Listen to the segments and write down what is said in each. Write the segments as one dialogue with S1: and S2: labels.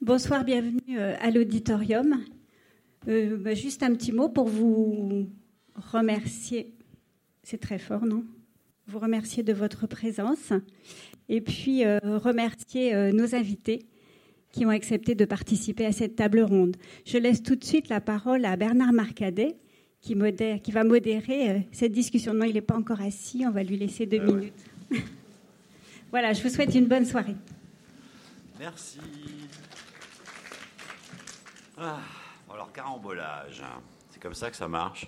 S1: Bonsoir, bienvenue euh, à l'auditorium. Euh, bah, juste un petit mot pour vous remercier. C'est très fort, non? Vous remercier de votre présence et puis euh, remercier nos invités qui ont accepté de participer à cette table ronde. Je laisse tout de suite la parole à Bernard Marcadet qui, qui va modérer cette discussion. Non, il n'est pas encore assis, on va lui laisser deux minutes. voilà, je vous souhaite une bonne soirée.
S2: Merci. Ah, alors, carambolage, c'est comme ça que ça marche.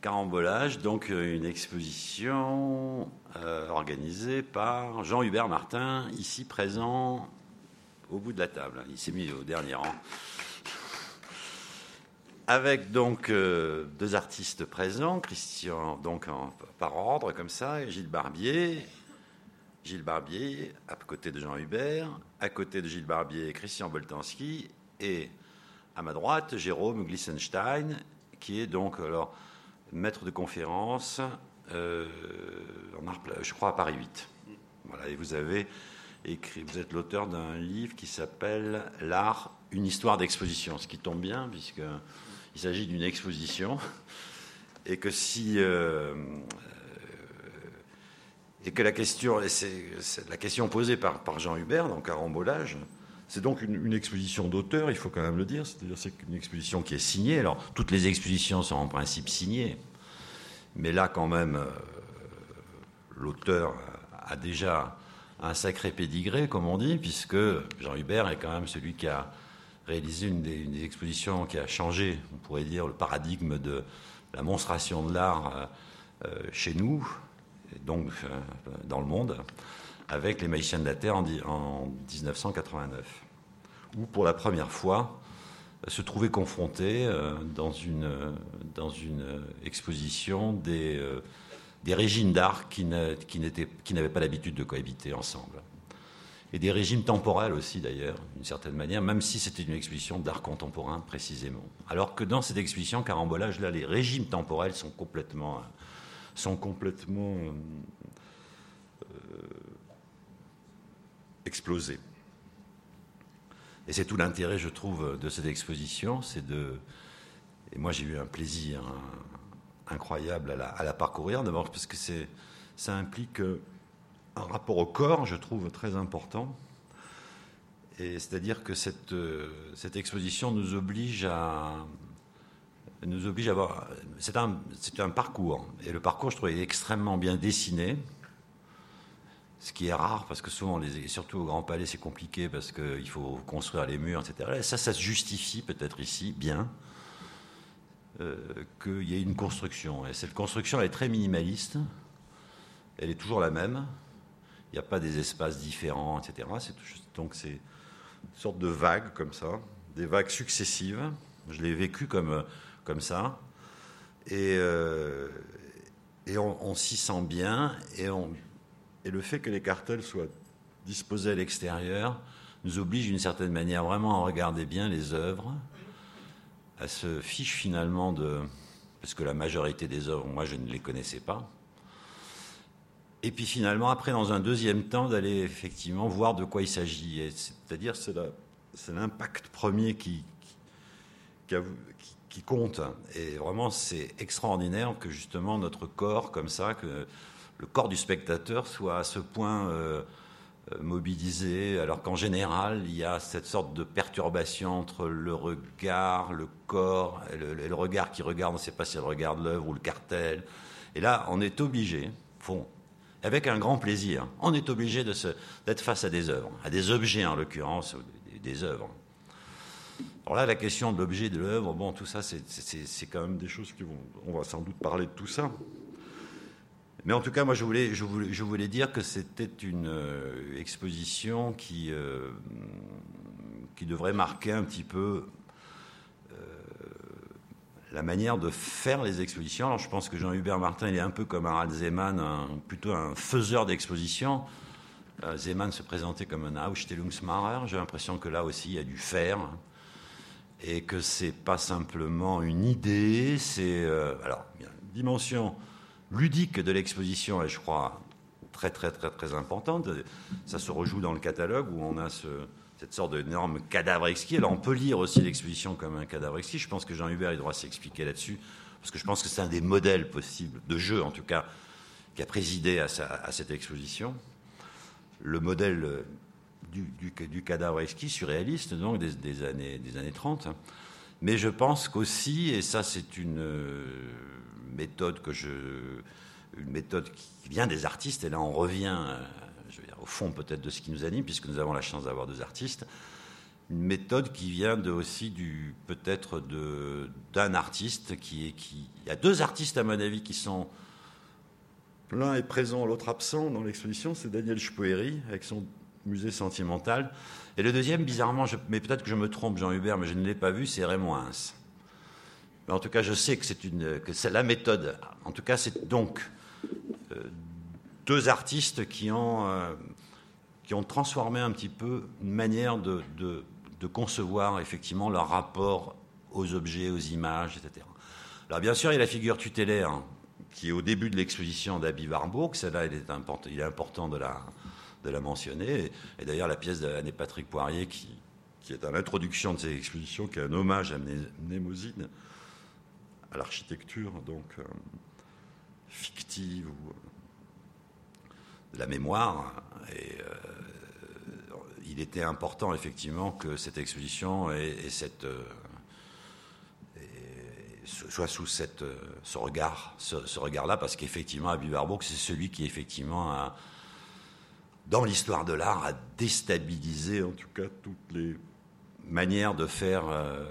S2: Carambolage, donc euh, une exposition euh, organisée par Jean-Hubert Martin, ici présent au bout de la table. Il s'est mis au dernier rang. Avec donc euh, deux artistes présents, Christian, donc par ordre comme ça, et Gilles Barbier. Gilles Barbier, à côté de Jean Hubert, à côté de Gilles Barbier, Christian Boltanski, et à ma droite, Jérôme Glissenstein, qui est donc alors, maître de conférence, euh, je crois, à Paris 8. Voilà, et vous avez écrit, vous êtes l'auteur d'un livre qui s'appelle L'art, une histoire d'exposition, ce qui tombe bien, puisqu'il s'agit d'une exposition, et que si. Euh, et que la question, la question posée par, par Jean Hubert, donc Carambolage, c'est donc une, exposition d'auteur, il faut quand même le dire. C'est-à-dire c'est une exposition qui est signée. Alors, toutes les expositions sont en principe signées. Mais là, quand même, euh, l'auteur a déjà un sacré pédigré, comme on dit, puisque Jean Hubert est quand même celui qui a réalisé une des, expositions qui a changé, on pourrait dire, le paradigme de la monstration de l'art euh, euh, chez nous, et donc dans le monde avec les magiciens de la Terre en, 1989, où pour la première fois se trouvaient confrontés euh, dans, une, une exposition des, euh, des régimes d'art qui n'avaient pas l'habitude de cohabiter ensemble. Et des régimes temporels aussi d'ailleurs, d'une certaine manière, même si c'était une exposition d'art contemporain précisément. Alors que dans cette exposition carambolage, là, les régimes temporels sont complètement, sont complètement euh, exploser. Et c'est tout l'intérêt, je trouve, de cette exposition, c'est de... Et moi, j'ai eu un plaisir incroyable à la, parcourir, d'abord parce que ça implique un rapport au corps, je trouve, très important. Et c'est-à-dire que cette, cette exposition nous oblige à, nous oblige à avoir. C'est un, un, parcours. Et le parcours, je trouve, est extrêmement bien dessiné ce qui est rare parce que souvent, surtout au Grand Palais, c'est compliqué parce qu'il faut construire les murs, etc. ça, ça se justifie peut-être ici bien euh, qu'il y ait une construction. Et cette construction, elle est très minimaliste. Elle est toujours la même. Il n'y a pas des espaces différents, etc. donc c'est une sorte de vague comme ça, des vagues successives. Je l'ai vécu comme, comme ça. Et, euh, et on, on s'y sent bien et on et le fait que les cartels soient disposés à l'extérieur nous oblige d'une certaine manière vraiment à regarder bien les œuvres, à se fiche finalement de... Parce que la majorité des œuvres, moi, je ne les connaissais pas. Et puis finalement, après, dans un deuxième temps, d'aller effectivement voir de quoi il s'agit. C'est-à-dire, c'est l'impact premier qui, qui, compte. Et vraiment, c'est extraordinaire que justement notre corps, comme ça, que le corps du spectateur soit à ce point euh, euh, mobilisé, alors qu'en général, il y a cette sorte de perturbation entre le regard, le corps, et le, regard qui regarde, on ne sait pas si elle regarde l'œuvre ou le cartel. Et là, on est obligé, fond, avec un grand plaisir, on est obligé d'être face à des œuvres, à des objets en l'occurrence, des, œuvres. Alors là, la question de l'objet, de l'œuvre, bon, tout ça, c'est quand même des choses qui vont. On va sans doute parler de tout ça. Mais en tout cas, moi, je voulais, dire que c'était une euh, exposition qui, euh, qui devrait marquer un petit peu euh, la manière de faire les expositions. Alors, je pense que Jean-Hubert Martin, il est un peu comme Harald Zeman, plutôt un faiseur d'expositions. Zeman se présentait comme un Ausstellungsmacher. J'ai l'impression que là aussi, il y a du faire. Et que c'est pas simplement une idée, c'est. alors, une dimension ludique de l'exposition est, je crois, très, très, très, très importante. Ça se rejoue dans le catalogue où on a cette sorte d'énorme cadavre exquis. Alors on peut lire aussi l'exposition comme un cadavre exquis. Je pense que Jean Hubert il devra s'expliquer là-dessus, parce que je pense que c'est un des modèles possibles, de jeu en tout cas, qui a présidé à, cette exposition. Le modèle euh, du, cadavre exquis, surréaliste, donc des, années, des années 30. Mais je pense qu'aussi, et ça c'est une euh, méthode une méthode qui vient des artistes, et là on revient euh, au fond peut-être de ce qui nous anime, puisque nous avons la chance d'avoir deux artistes, une méthode qui vient aussi peut-être d'un artiste qui il y a deux artistes à mon avis qui sont l'un est présent, l'autre absent dans l'exposition, c'est Daniel Spoeri avec son musée sentimental, et le deuxième bizarrement, mais peut-être que je me trompe, Jean Hubert, mais je ne l'ai pas vu, c'est Raymond Hins. Mais en tout cas, je sais que c'est la méthode. En tout cas, c'est donc euh, deux artistes qui ont, euh, qui ont transformé un petit peu une manière de, de, concevoir effectivement leur rapport aux objets, aux images, etc. Alors bien sûr, il y a la figure tutélaire qui est au début de l'exposition d'Abby Warburg. Celle-là, il, est important, de la, de mentionner. Et, d'ailleurs, la pièce d'Anne-Patrick Poirier, qui, qui est à l'introduction de cette exposition, qui est un hommage à Mnémosine, à l'architecture donc euh, fictive ou la mémoire. Et euh, il était important, effectivement, que cette exposition et, cette, euh, soit sous ce regard, ce, regard-là, parce qu'effectivement, Abby Warburg, c'est celui qui, effectivement, dans l'histoire de l'art, a déstabilisé, en tout cas, toutes les manières de faire, euh,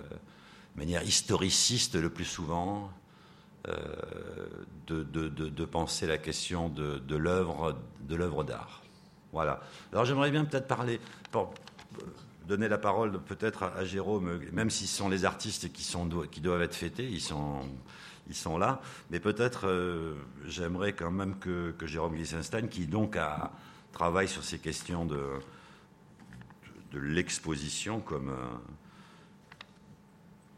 S2: manière historiciste le plus souvent, euh, de, de, penser la question de, de l'œuvre d'art. Voilà. Alors j'aimerais bien peut-être parler, donner la parole peut-être à, Jérôme, même si ce sont les artistes qui, sont, qui doivent être fêtés, ils sont, ils sont là, mais peut-être euh, j'aimerais quand même que, que Jérôme Glissenstein, qui donc a, travaille sur ces questions de, de, l'exposition comme, euh,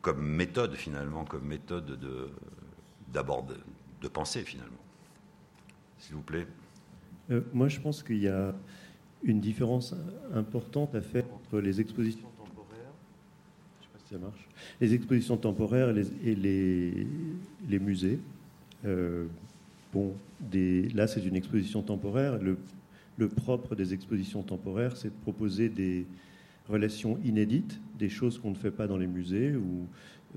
S2: comme méthode finalement, comme méthode de, d'abord de, penser finalement. S'il vous plaît.
S3: Euh, moi, je pense qu'il y a une différence importante à faire entre les expositions temporaires, je sais pas si ça marche, les expositions temporaires et les, musées. Euh, bon, là, c'est une exposition temporaire. Le propre des expositions temporaires, c'est de proposer des relations inédites, des choses qu'on ne fait pas dans les musées ou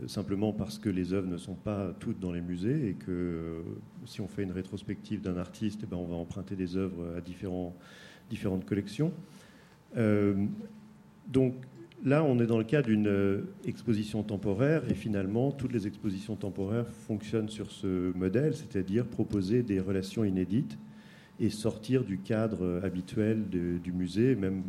S3: euh, simplement parce que les œuvres ne sont pas toutes dans les musées et que euh, si on fait une rétrospective d'un artiste, eh ben, on va emprunter des œuvres à différentes collections. Euh, donc là, on est dans le cas d'une exposition temporaire et finalement, toutes les expositions temporaires fonctionnent sur ce modèle, c'est-à-dire proposer des relations inédites et sortir du cadre habituel du musée, même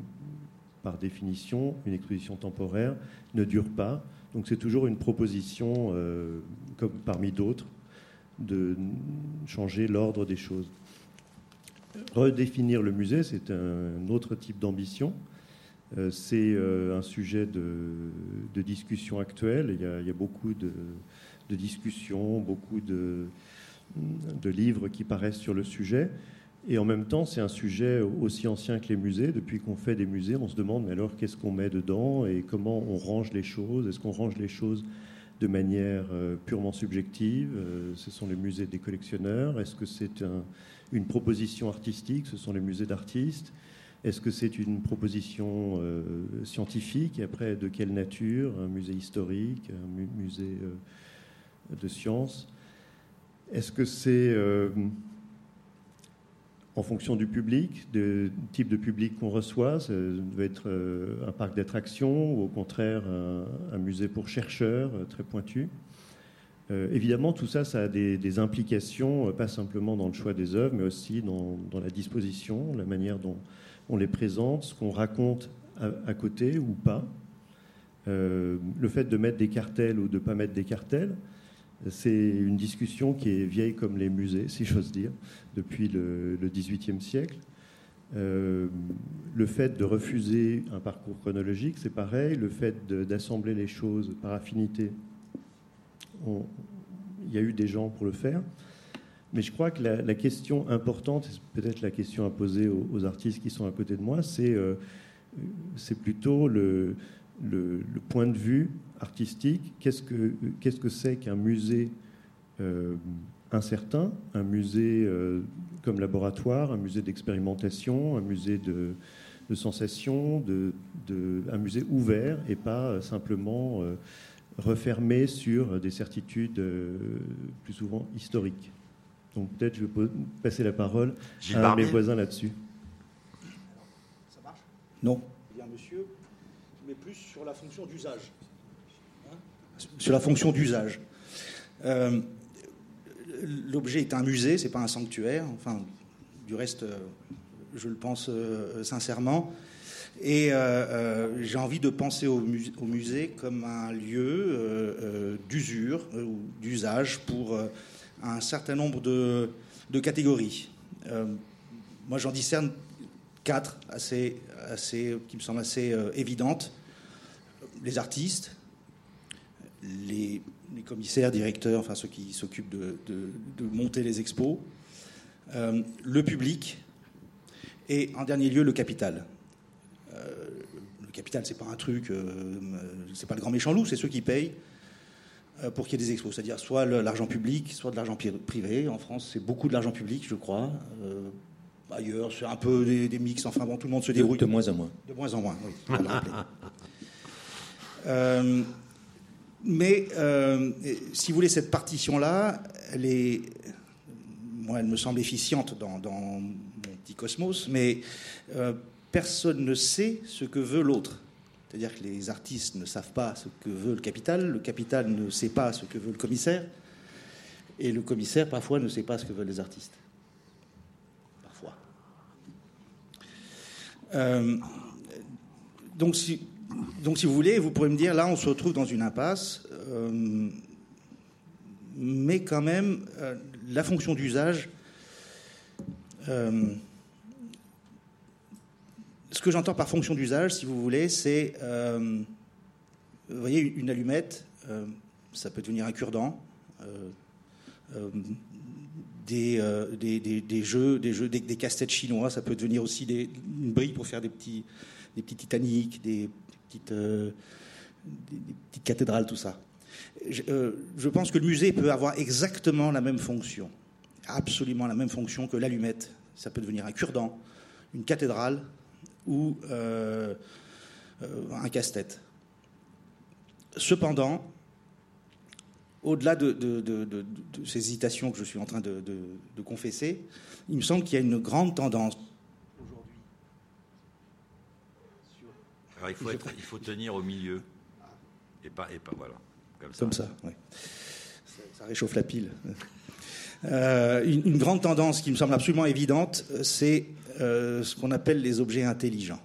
S3: par définition, une exposition temporaire ne dure pas donc c'est toujours une proposition, euh, comme parmi d'autres, de changer l'ordre des choses. Redéfinir le musée, c'est un autre type d'ambition. Euh, c'est euh, un sujet de, discussion actuelle. Il y a, beaucoup de, discussions, beaucoup de, livres qui paraissent sur le sujet. Et en même temps, c'est un sujet aussi ancien que les musées. Depuis qu'on fait des musées, on se demande mais alors qu'est-ce qu'on met dedans et comment on range les choses? Est-ce qu'on range les choses de manière euh, purement subjective? Euh, Ce sont les musées des collectionneurs. Est-ce que c'est une proposition artistique? Ce sont les musées d'artistes. Est-ce que c'est une proposition euh, scientifique? Et après, de quelle nature? Un musée historique Un musée de sciences Est-ce que c'est en fonction du public, du type de public qu'on reçoit. Ça doit être euh, un parc d'attractions ou au contraire un, musée pour chercheurs euh, très pointu. Euh, évidemment, tout ça, ça a des, implications, pas simplement dans le choix des œuvres, mais aussi dans, la disposition, la manière dont on les présente, ce qu'on raconte à, côté ou pas. le fait de mettre des cartels ou de ne pas mettre des cartels, c'est une discussion qui est vieille comme les musées, si j'ose dire, depuis le XVIIIe siècle. Euh, le fait de refuser un parcours chronologique, c'est pareil. Le fait d'assembler les choses par affinité, il y a eu des gens pour le faire. Mais je crois que la, question importante, c'est peut-être la question à poser aux, artistes qui sont à côté de moi, c'est euh, c'est plutôt le, le, point de vue artistique. Qu'est-ce que qu'est-ce que c'est qu'un musée euh, incertain, un musée euh, comme laboratoire, un musée d'expérimentation, un musée de, de sensations, de, de, un musée ouvert et pas simplement euh, refermé sur des certitudes plus souvent historiques. Donc peut-être je vais passer la parole à mes voisins là-dessus.
S4: Ça marche? Non. Il y a un monsieur, mais sur la fonction d'usage. Hein sur la fonction d'usage. Euh, l'objet est un musée, c'est pas un sanctuaire. Enfin, du reste, euh, je le pense euh, sincèrement. Et j'ai envie de penser au, musée comme un lieu d'usure ou d'usage pour un certain nombre de, catégories. moi, j'en discerne quatre assez, assez, qui me semblent assez évidentes. Les artistes, les les commissaires, directeurs, enfin ceux qui s'occupent de, monter les expos, euh, le public et en dernier lieu le capital. Euh, le capital, c'est pas un truc, euh, c'est pas le grand méchant loup, c'est ceux qui payent pour qu'il y ait des expos, c'est-à-dire soit l'argent public, soit de l'argent privé. En France, c'est beaucoup de l'argent public, je crois. ailleurs, c'est un peu des, des, mix. Enfin bon, tout le monde se débrouille.
S5: De, moins en moins.
S4: De moins en moins, oui. Mais euh, si vous voulez, cette partition-là, elle est, elle me semble efficiente dans, mon petit cosmos, mais euh, personne ne sait ce que veut l'autre. C'est-à-dire que les artistes ne savent pas ce que veut le capital, le capital ne sait pas ce que veut le commissaire, et le commissaire parfois ne sait pas ce que veulent les artistes. Parfois. Euh, donc si, donc, si vous voulez, vous pourrez me dire, là, on se retrouve dans une impasse, euh, mais quand même, euh, la fonction d'usage, euh, ce que j'entends par fonction d'usage, si vous voulez, c'est, vous voyez, une allumette, ça peut devenir un cure-dent. Des, des, jeux, des, jeux, des, casse-têtes chinois, ça peut devenir aussi une brille pour faire des petits, des petits Titanic, des petites, euh, des, petites cathédrales, tout ça. Euh, je, pense que le musée peut avoir exactement la même fonction, absolument la même fonction que l'allumette. Ça peut devenir un cure-dent, une cathédrale ou euh, un casse-tête. Cependant, au-delà de, ces hésitations que je suis en train de, confesser, il me semble qu'il y a une grande tendance
S2: il faut, il faut tenir au milieu. Et pas, et pas voilà.
S4: Comme ça. Comme ça, oui. ça, réchauffe la pile. Euh, une, grande tendance qui me semble absolument évidente, c'est euh, ce qu'on appelle les objets intelligents.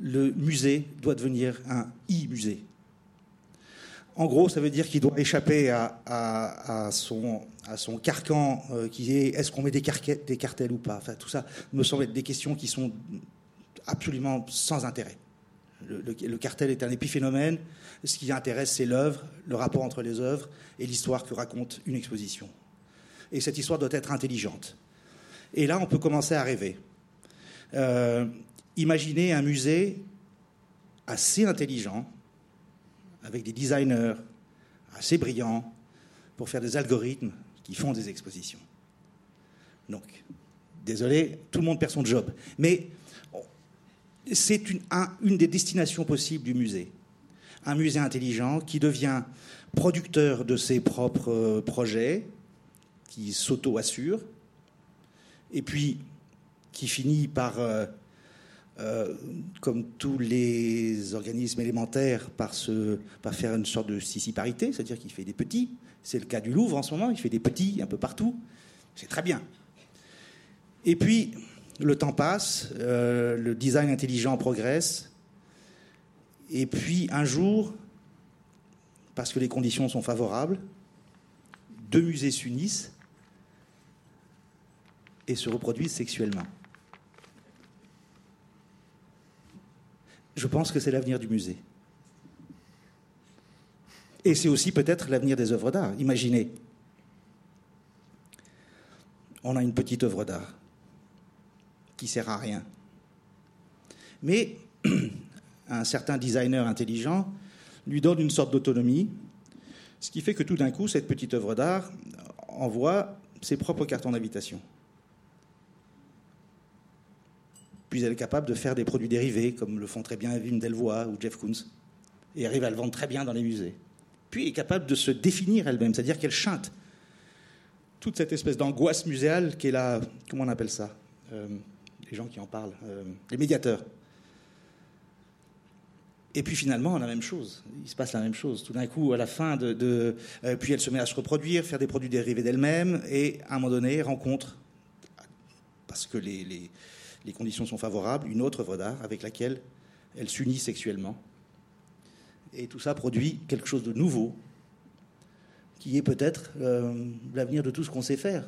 S4: Le musée doit devenir un e-musée. En gros, ça veut dire qu'il doit échapper à, son, carcan euh, qui est est-ce qu'on met des, des cartels ou pas? Tout ça me semble être des questions qui sont absolument sans intérêt. Le, cartel est un épiphénomène. Ce qui intéresse, c'est l'œuvre, le rapport entre les œuvres et l'histoire que raconte une exposition. Et cette histoire doit être intelligente. Et là, on peut commencer à rêver. Euh, imaginez un musée assez intelligent, avec des designers assez brillants, pour faire des algorithmes qui font des expositions. Donc, désolé, tout le monde perd son job. Mais c'est une, une des destinations possibles du musée. Un musée intelligent qui devient producteur de ses propres euh, projets, qui s'auto-assure, et puis qui finit par, euh, euh, comme tous les organismes élémentaires, par, faire une sorte de sissiparité, c'est-à-dire qu'il fait des petits. C'est le cas du Louvre en ce moment, il fait des petits un peu partout. C'est très bien. Et puis, le temps passe, euh, le design intelligent progresse, et puis un jour, parce que les conditions sont favorables, deux musées s'unissent et se reproduisent sexuellement. Je pense que c'est l'avenir du musée. Et c'est aussi peut-être l'avenir des œuvres d'art. Imaginez, on a une petite œuvre d'art qui sert à rien. Mais un certain designer intelligent lui donne une sorte d'autonomie, ce qui fait que tout d'un coup, cette petite œuvre d'art envoie ses propres cartons d'invitation. Puis elle est capable de faire des produits dérivés, comme le font très bien Wim Delvoye ou Jeff Koons, et arrive à le vendre très bien dans les musées. Puis elle est capable de se définir elle-même, c'est-à-dire qu'elle chante. Toute cette espèce d'angoisse muséale qui est là, comment on appelle ça euh, Les gens qui en parlent, euh, les médiateurs. Et puis finalement, la même chose. Il se passe la même chose. Tout d'un coup, à la fin de, euh, puis elle se met à se reproduire, faire des produits dérivés d'elle-même, et à un moment donné, rencontre, parce que les, les conditions sont favorables, une autre œuvre d'art avec laquelle elle s'unit sexuellement. Et tout ça produit quelque chose de nouveau, qui est peut-être euh, l'avenir de tout ce qu'on sait faire.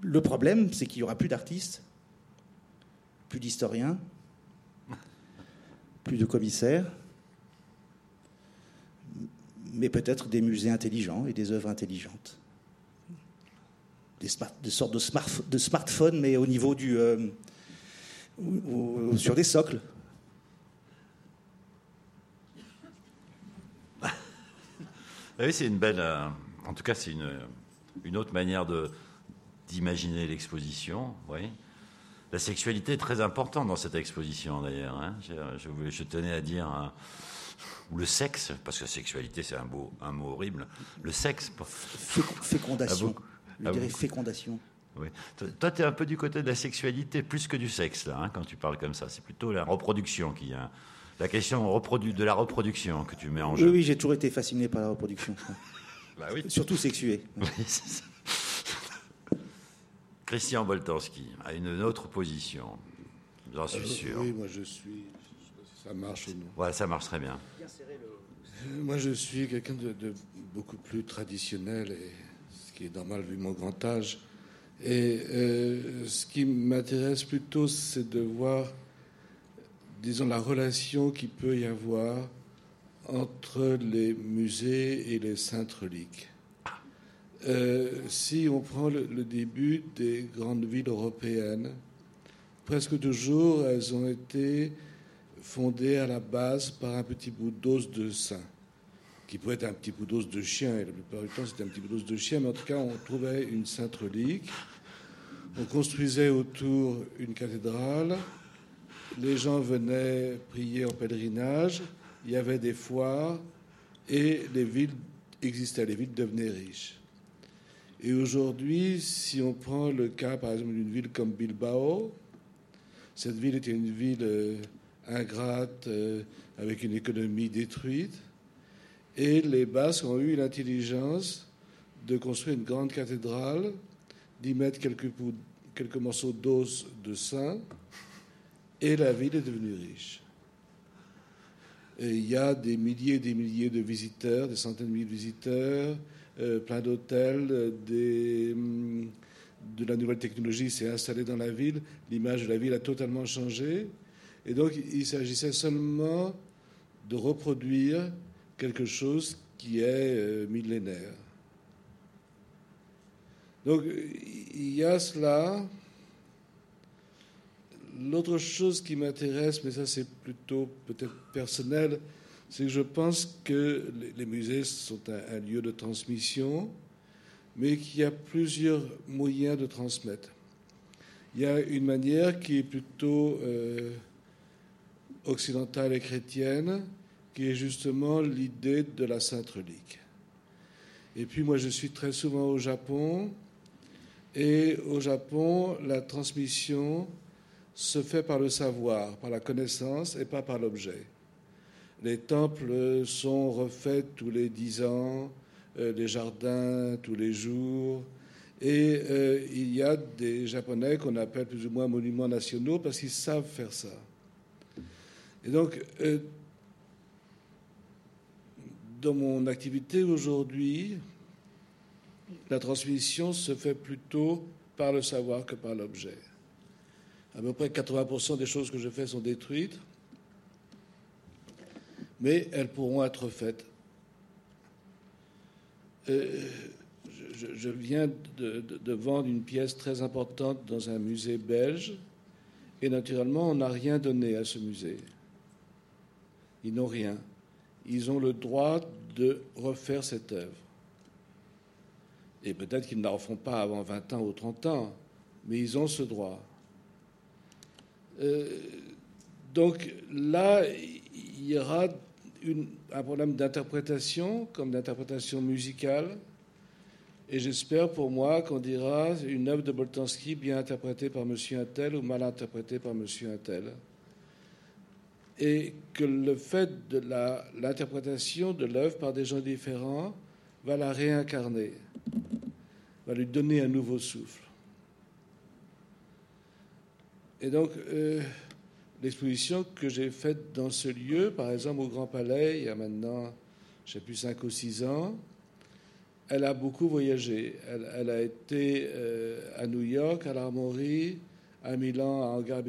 S4: Le problème, c'est qu'il n'y aura plus d'artistes, plus d'historiens, plus de commissaires, mais peut-être des musées intelligents et des œuvres intelligentes des, sortes de, smart, de smartphones, mais au niveau du. Euh, sur des socles.
S2: Oui, c'est une belle. Euh, en tout cas, c'est une, une autre manière de, d'imaginer l'exposition. Oui. La sexualité est très importante dans cette exposition, d'ailleurs. Hein. Je, je, tenais à dire. Hein, ou le sexe, parce que sexualité, c'est un, beau, un mot horrible. Le sexe.
S4: Fécondation. Je dirais fécondation.
S2: Oui. Toi, tu es un peu du côté de la sexualité plus que du sexe, là, hein, quand tu parles comme ça. C'est plutôt la reproduction qui a. La question de la reproduction que tu mets en jeu.
S4: Oui, oui, j'ai toujours été fasciné par la reproduction. bah oui. Surtout sexué.
S2: Christian Boltanski a une autre position, j'en suis euh, sûr.
S5: Oui, moi je suis. Ça marche ou non
S2: Ouais, ça marche très bien.
S5: Moi je suis quelqu'un de beaucoup plus traditionnel et qui est normal vu mon grand âge. Et euh, ce qui m'intéresse plutôt, c'est de voir, disons, la relation qu'il peut y avoir entre les musées et les saintes reliques. Euh, si on prend le, le, début des grandes villes européennes, presque toujours elles ont été fondées à la base par un petit bout d'os de saint qui pouvait être un petit bout d'os de chien, et la plupart du temps c'était un petit bout d'os de chien, mais en tout cas on trouvait une sainte relique. On construisait autour une cathédrale, les gens venaient prier en pèlerinage, il y avait des foires, et les villes existaient, les villes devenaient riches. Et aujourd'hui, si on prend le cas par exemple d'une ville comme Bilbao, cette ville était une ville euh, ingrate, euh, avec une économie détruite. Et les Basques ont eu l'intelligence de construire une grande cathédrale, d'y mettre quelques, morceaux d'os de saint, et la ville est devenue riche. Il y a des milliers et des milliers de visiteurs, des centaines de milliers de visiteurs, euh, plein d'hôtels, hum, de la nouvelle technologie s'est installée dans la ville, l'image de la ville a totalement changé. Et donc il s'agissait seulement de reproduire quelque chose qui est euh, millénaire. Donc il y a cela. L'autre chose qui m'intéresse, mais ça c'est plutôt peut-être personnel, c'est que je pense que les musées sont un, lieu de transmission, mais qu'il y a plusieurs moyens de transmettre. Il y a une manière qui est plutôt euh, occidentale et chrétienne, qui est justement l'idée de la Sainte Relique. Et puis moi, je suis très souvent au Japon, et au Japon, la transmission se fait par le savoir, par la connaissance et pas par l'objet. Les temples sont refaits tous les dix ans, euh, les jardins tous les jours, et euh, il y a des Japonais qu'on appelle plus ou moins monuments nationaux parce qu'ils savent faire ça. Et donc, euh, dans mon activité aujourd'hui, la transmission se fait plutôt par le savoir que par l'objet. À peu près 80% des choses que je fais sont détruites, mais elles pourront être faites. Euh, je, viens de, vendre une pièce très importante dans un musée belge, Et naturellement, on n'a rien donné à ce musée. Ils n'ont rien. Ils ont le droit de refaire cette œuvre. Et peut-être qu'ils ne la referont pas avant 20 ans ou 30 ans, mais ils ont ce droit. Euh, donc là, il y aura un problème d'interprétation, comme d'interprétation musicale. Et j'espère pour moi qu'on dira une œuvre de Boltanski bien interprétée par Monsieur Intel ou mal interprétée par Monsieur Intel. Et que le fait de l'interprétation de l'œuvre par des gens différents va la réincarner, va lui donner un nouveau souffle. Et donc, euh, l'exposition que j'ai faite dans ce lieu, par exemple au Grand Palais, il y a maintenant, je sais plus, 5 ou 6 ans, elle a beaucoup voyagé. Elle, a été euh, à New York, à l'Armory, à Milan, à Hangar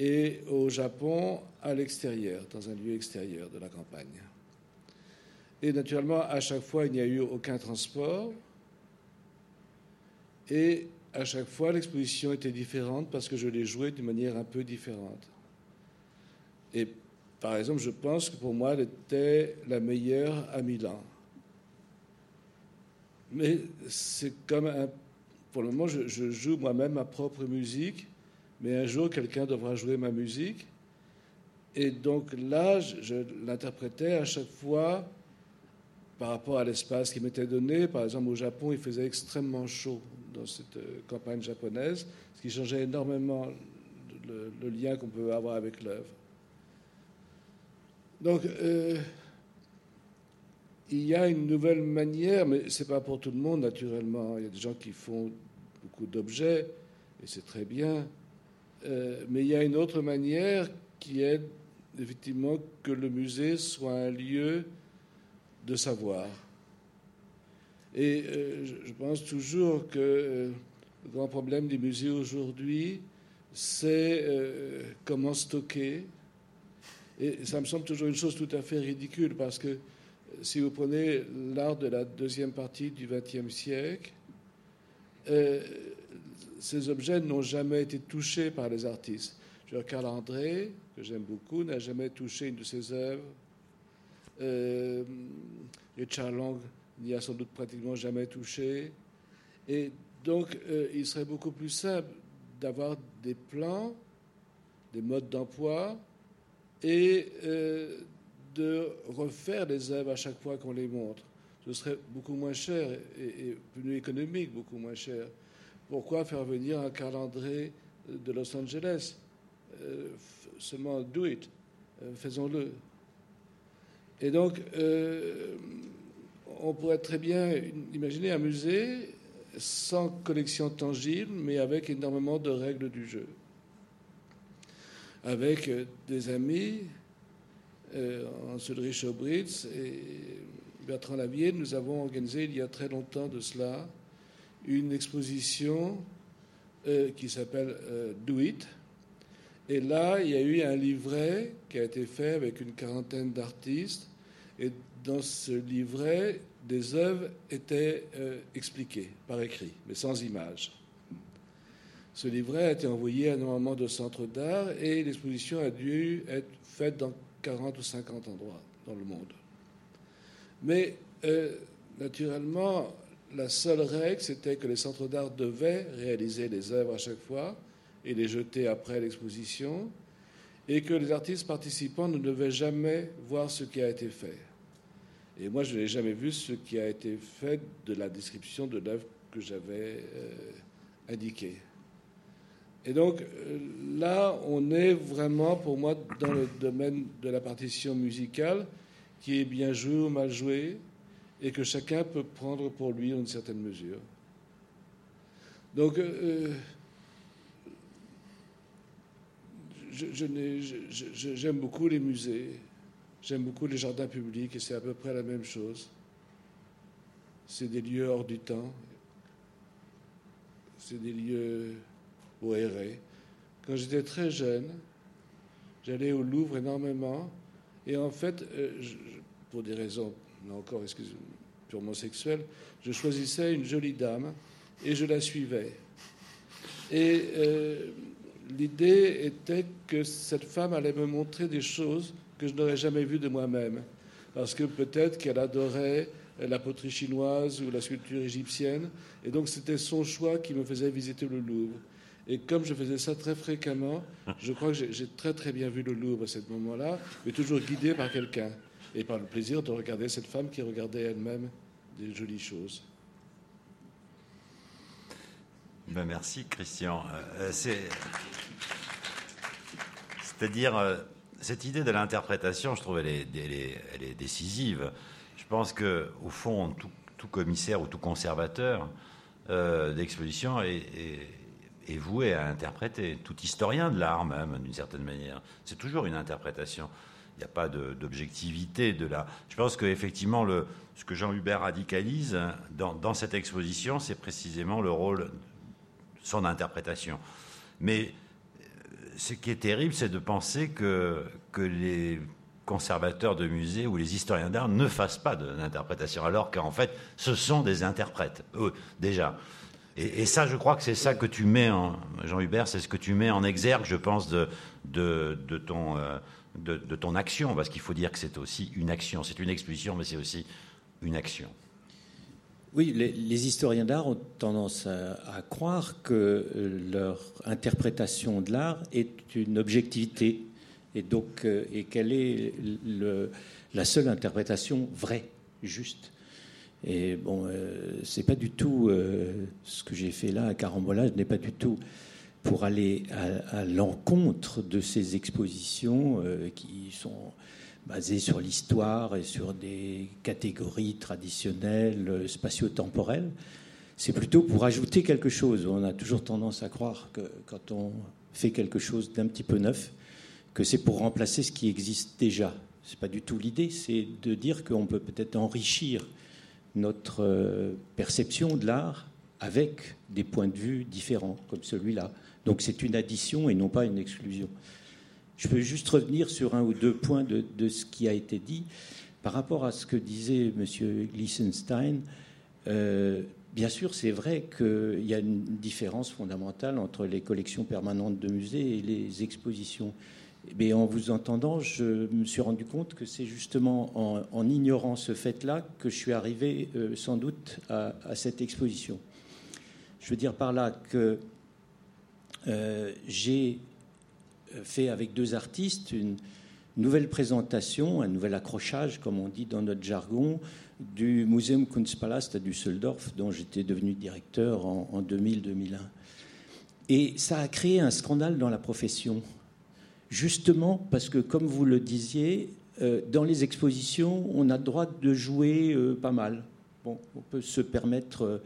S5: et au Japon, à l'extérieur, dans un lieu extérieur de la campagne. Et naturellement, à chaque fois, il n'y a eu aucun transport. Et à chaque fois, l'exposition était différente parce que je l'ai jouée d'une manière un peu différente. Et par exemple, je pense que pour moi, elle était la meilleure à Milan. Mais c'est comme un. Pour le moment, je, joue moi-même ma propre musique, mais un jour, quelqu'un devra jouer ma musique. Et donc là, je l'interprétais à chaque fois par rapport à l'espace qui m'était donné. Par exemple, au Japon, il faisait extrêmement chaud dans cette euh, campagne japonaise, ce qui changeait énormément le, lien qu'on peut avoir avec l'œuvre. Donc, euh, il y a une nouvelle manière, mais ce n'est pas pour tout le monde, naturellement. Il y a des gens qui font beaucoup d'objets, et c'est très bien. Euh, mais il y a une autre manière qui est effectivement que le musée soit un lieu de savoir. Et euh, je pense toujours que euh, le grand problème des musées aujourd'hui, c'est comment stocker. Et ça me semble toujours une chose tout à fait ridicule, parce que si vous prenez l'art de la deuxième partie du XXe siècle, ces objets n'ont jamais été touchés par les artistes. Carl André, que j'aime beaucoup, n'a jamais touché une de ses œuvres. Euh, Charles Long n'y a sans doute pratiquement jamais touché. Et donc, euh, il serait beaucoup plus simple d'avoir des plans, des modes d'emploi et euh, de refaire les œuvres à chaque fois qu'on les montre. Ce serait beaucoup moins cher et, plus économique, beaucoup moins cher. Pourquoi faire venir un calendrier de Los Angeles? Euh, Seulement do it, faisons-le. Et donc, on pourrait très bien imaginer un musée sans collection tangible, mais avec énormément de règles du jeu. Avec euh, des amis, euh, Hans-Ulrich et Bertrand Lavier, nous avons organisé il y a très longtemps de cela une exposition euh, qui s'appelle Do It. Et là, il y a eu un livret qui a été fait avec une quarantaine d'artistes. Et dans ce livret, des œuvres étaient euh, expliquées par écrit, mais sans images. Ce livret a été envoyé à énormément de centres d'art et l'exposition a dû être faite dans 40 ou 50 endroits dans le monde. Mais euh, naturellement, la seule règle, c'était que les centres d'art devaient réaliser les œuvres à chaque fois et les jeter après l'exposition, et que les artistes participants ne devaient jamais voir ce qui a été fait. Et moi, je n'ai jamais vu ce qui a été fait de la description de l'œuvre que j'avais euh, indiquée. Et donc euh, là, on est vraiment, pour moi, dans le domaine de la partition musicale, qui est bien jouée ou mal jouée, et que chacun peut prendre pour lui une certaine mesure. Donc, euh, j'aime beaucoup les musées. J'aime beaucoup les jardins publics et c'est à peu près la même chose. C'est des lieux hors du temps. C'est des lieux errer. Quand j'étais très jeune, j'allais au Louvre énormément. Et en fait, euh, pour des raisons, encore, excusez purement sexuelles, je choisissais une jolie dame et je la suivais. Et euh, l'idée était que cette femme allait me montrer des choses que je n'aurais jamais vues de moi-même. Parce que peut-être qu'elle adorait la poterie chinoise ou la sculpture égyptienne. Et donc c'était son choix qui me faisait visiter le Louvre. Et comme je faisais ça très fréquemment, je crois que j'ai très très bien vu le Louvre à ce moment-là, mais toujours guidé par quelqu'un. Et par le plaisir de regarder cette femme qui regardait elle-même des jolies choses.
S2: Ben merci Christian. Euh, c'est... C'est-à-dire, euh, cette idée de l'interprétation, je trouve, elle est, décisive. Je pense que, au fond, tout, commissaire ou tout conservateur euh, d'exposition est, voué à interpréter. Tout historien de l'art, même, d'une certaine manière, c'est toujours une interprétation. Il n'y a pas d'objectivité de, là. Je pense qu'effectivement, ce que Jean Hubert radicalise dans, cette exposition, c'est précisément le rôle, son interprétation. Mais ce qui est terrible, c'est de penser que, les conservateurs de musées ou les historiens d'art ne fassent pas d'interprétation, alors qu'en fait, ce sont des interprètes, eux, déjà. Et, ça, je crois que c'est ça que tu mets en, Jean Hubert, c'est ce que tu mets en exergue, je pense, de ton, euh, de, ton action, parce qu'il faut dire que c'est aussi une action. C'est une exposition, mais c'est aussi une action.
S6: Oui, les, historiens d'art ont tendance à, croire que euh, leur interprétation de l'art est une objectivité et donc euh, et quelle est la seule interprétation vraie, juste. Et bon, euh, c'est pas du tout ce que j'ai fait là à Carambola. Je n'ai pas du tout pour aller à, l'encontre de ces expositions qui sont basé sur l'histoire et sur des catégories traditionnelles euh, spatio-temporelles. C'est plutôt pour ajouter quelque chose. On a toujours tendance à croire que quand on fait quelque chose d'un petit peu neuf, que c'est pour remplacer ce qui existe déjà. Ce n'est pas du tout l'idée, c'est de dire qu'on peut peut-être enrichir notre euh, perception de l'art avec des points de vue différents, comme celui-là. Donc c'est une addition et non pas une exclusion. Je veux juste revenir sur un ou deux points de, ce qui a été dit par rapport à ce que disait M. Glissenstein. Euh, bien sûr, c'est vrai qu'il y a une différence fondamentale entre les collections permanentes de musées et les expositions. Mais en vous entendant, je me suis rendu compte que c'est justement en, ignorant ce fait-là que je suis arrivé euh, sans doute à, cette exposition. Je veux dire par là que euh, j'ai fait avec deux artistes une nouvelle présentation, un nouvel accrochage, comme on dit dans notre jargon, du Museum Kunstpalast à Düsseldorf, dont j'étais devenu directeur en, 2000-2001. Et ça a créé un scandale dans la profession, justement parce que, comme vous le disiez, euh, dans les expositions, on a le droit de jouer euh, pas mal. Bon, on peut se permettre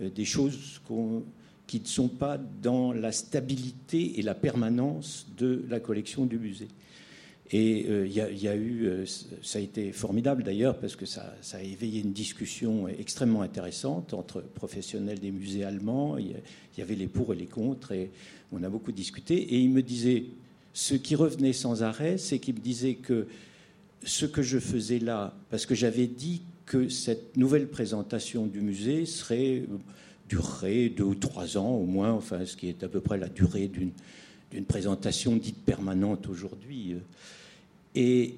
S6: euh, des choses qu'on qui ne sont pas dans la stabilité et la permanence de la collection du musée. Et euh, il y, a eu, euh, ça a été formidable d'ailleurs, parce que ça, a éveillé une discussion extrêmement intéressante entre professionnels des musées allemands. Il y, avait les pour et les contre, et on a beaucoup discuté. Et il me disait, ce qui revenait sans arrêt, c'est qu'il me disait que ce que je faisais là, parce que j'avais dit que cette nouvelle présentation du musée serait durerait deux ou trois ans au moins, enfin, ce qui est à peu près la durée d'une présentation dite permanente aujourd'hui. Et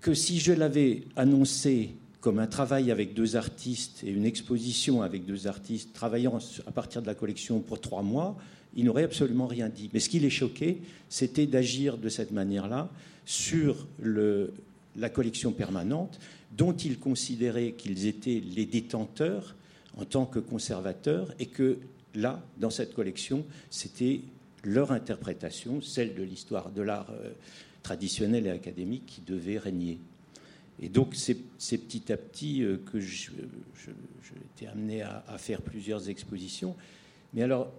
S6: que si je l'avais annoncé comme un travail avec deux artistes et une exposition avec deux artistes travaillant à partir de la collection pour trois mois, il n'aurait absolument rien dit. Mais ce qui les choquait, c'était d'agir de cette manière-là sur le, la collection permanente, dont ils considéraient qu'ils étaient les détenteurs en tant que conservateurs et que là, dans cette collection, c'était leur interprétation, celle de l'histoire de l'art euh, traditionnel et académique qui devait régner. Et donc c'est petit à petit euh, que j'ai été amené à, à, faire plusieurs expositions. Mais alors,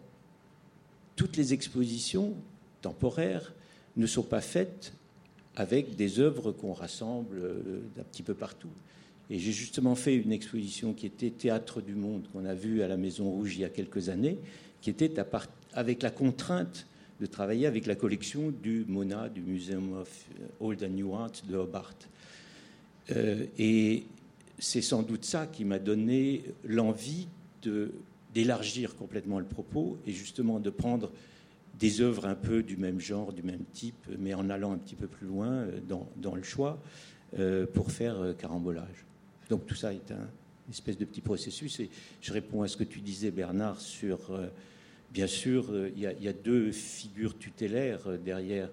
S6: toutes les expositions temporaires ne sont pas faites avec des œuvres qu'on rassemble euh, d'un petit peu partout. Et j'ai justement fait une exposition qui était Théâtre du Monde, qu'on a vu à la Maison Rouge il y a quelques années, qui était avec la contrainte de travailler avec la collection du MONA, du Museum of Old and New Art de Hobart. Euh, et c'est sans doute ça qui m'a donné l'envie d'élargir complètement le propos et justement de prendre des œuvres un peu du même genre, du même type, mais en allant un petit peu plus loin dans, dans le choix pour faire carambolage. Donc tout ça est un, une espèce de petit processus. Et je réponds à ce que tu disais, Bernard, sur, bien sûr, il y, a deux figures tutélaires derrière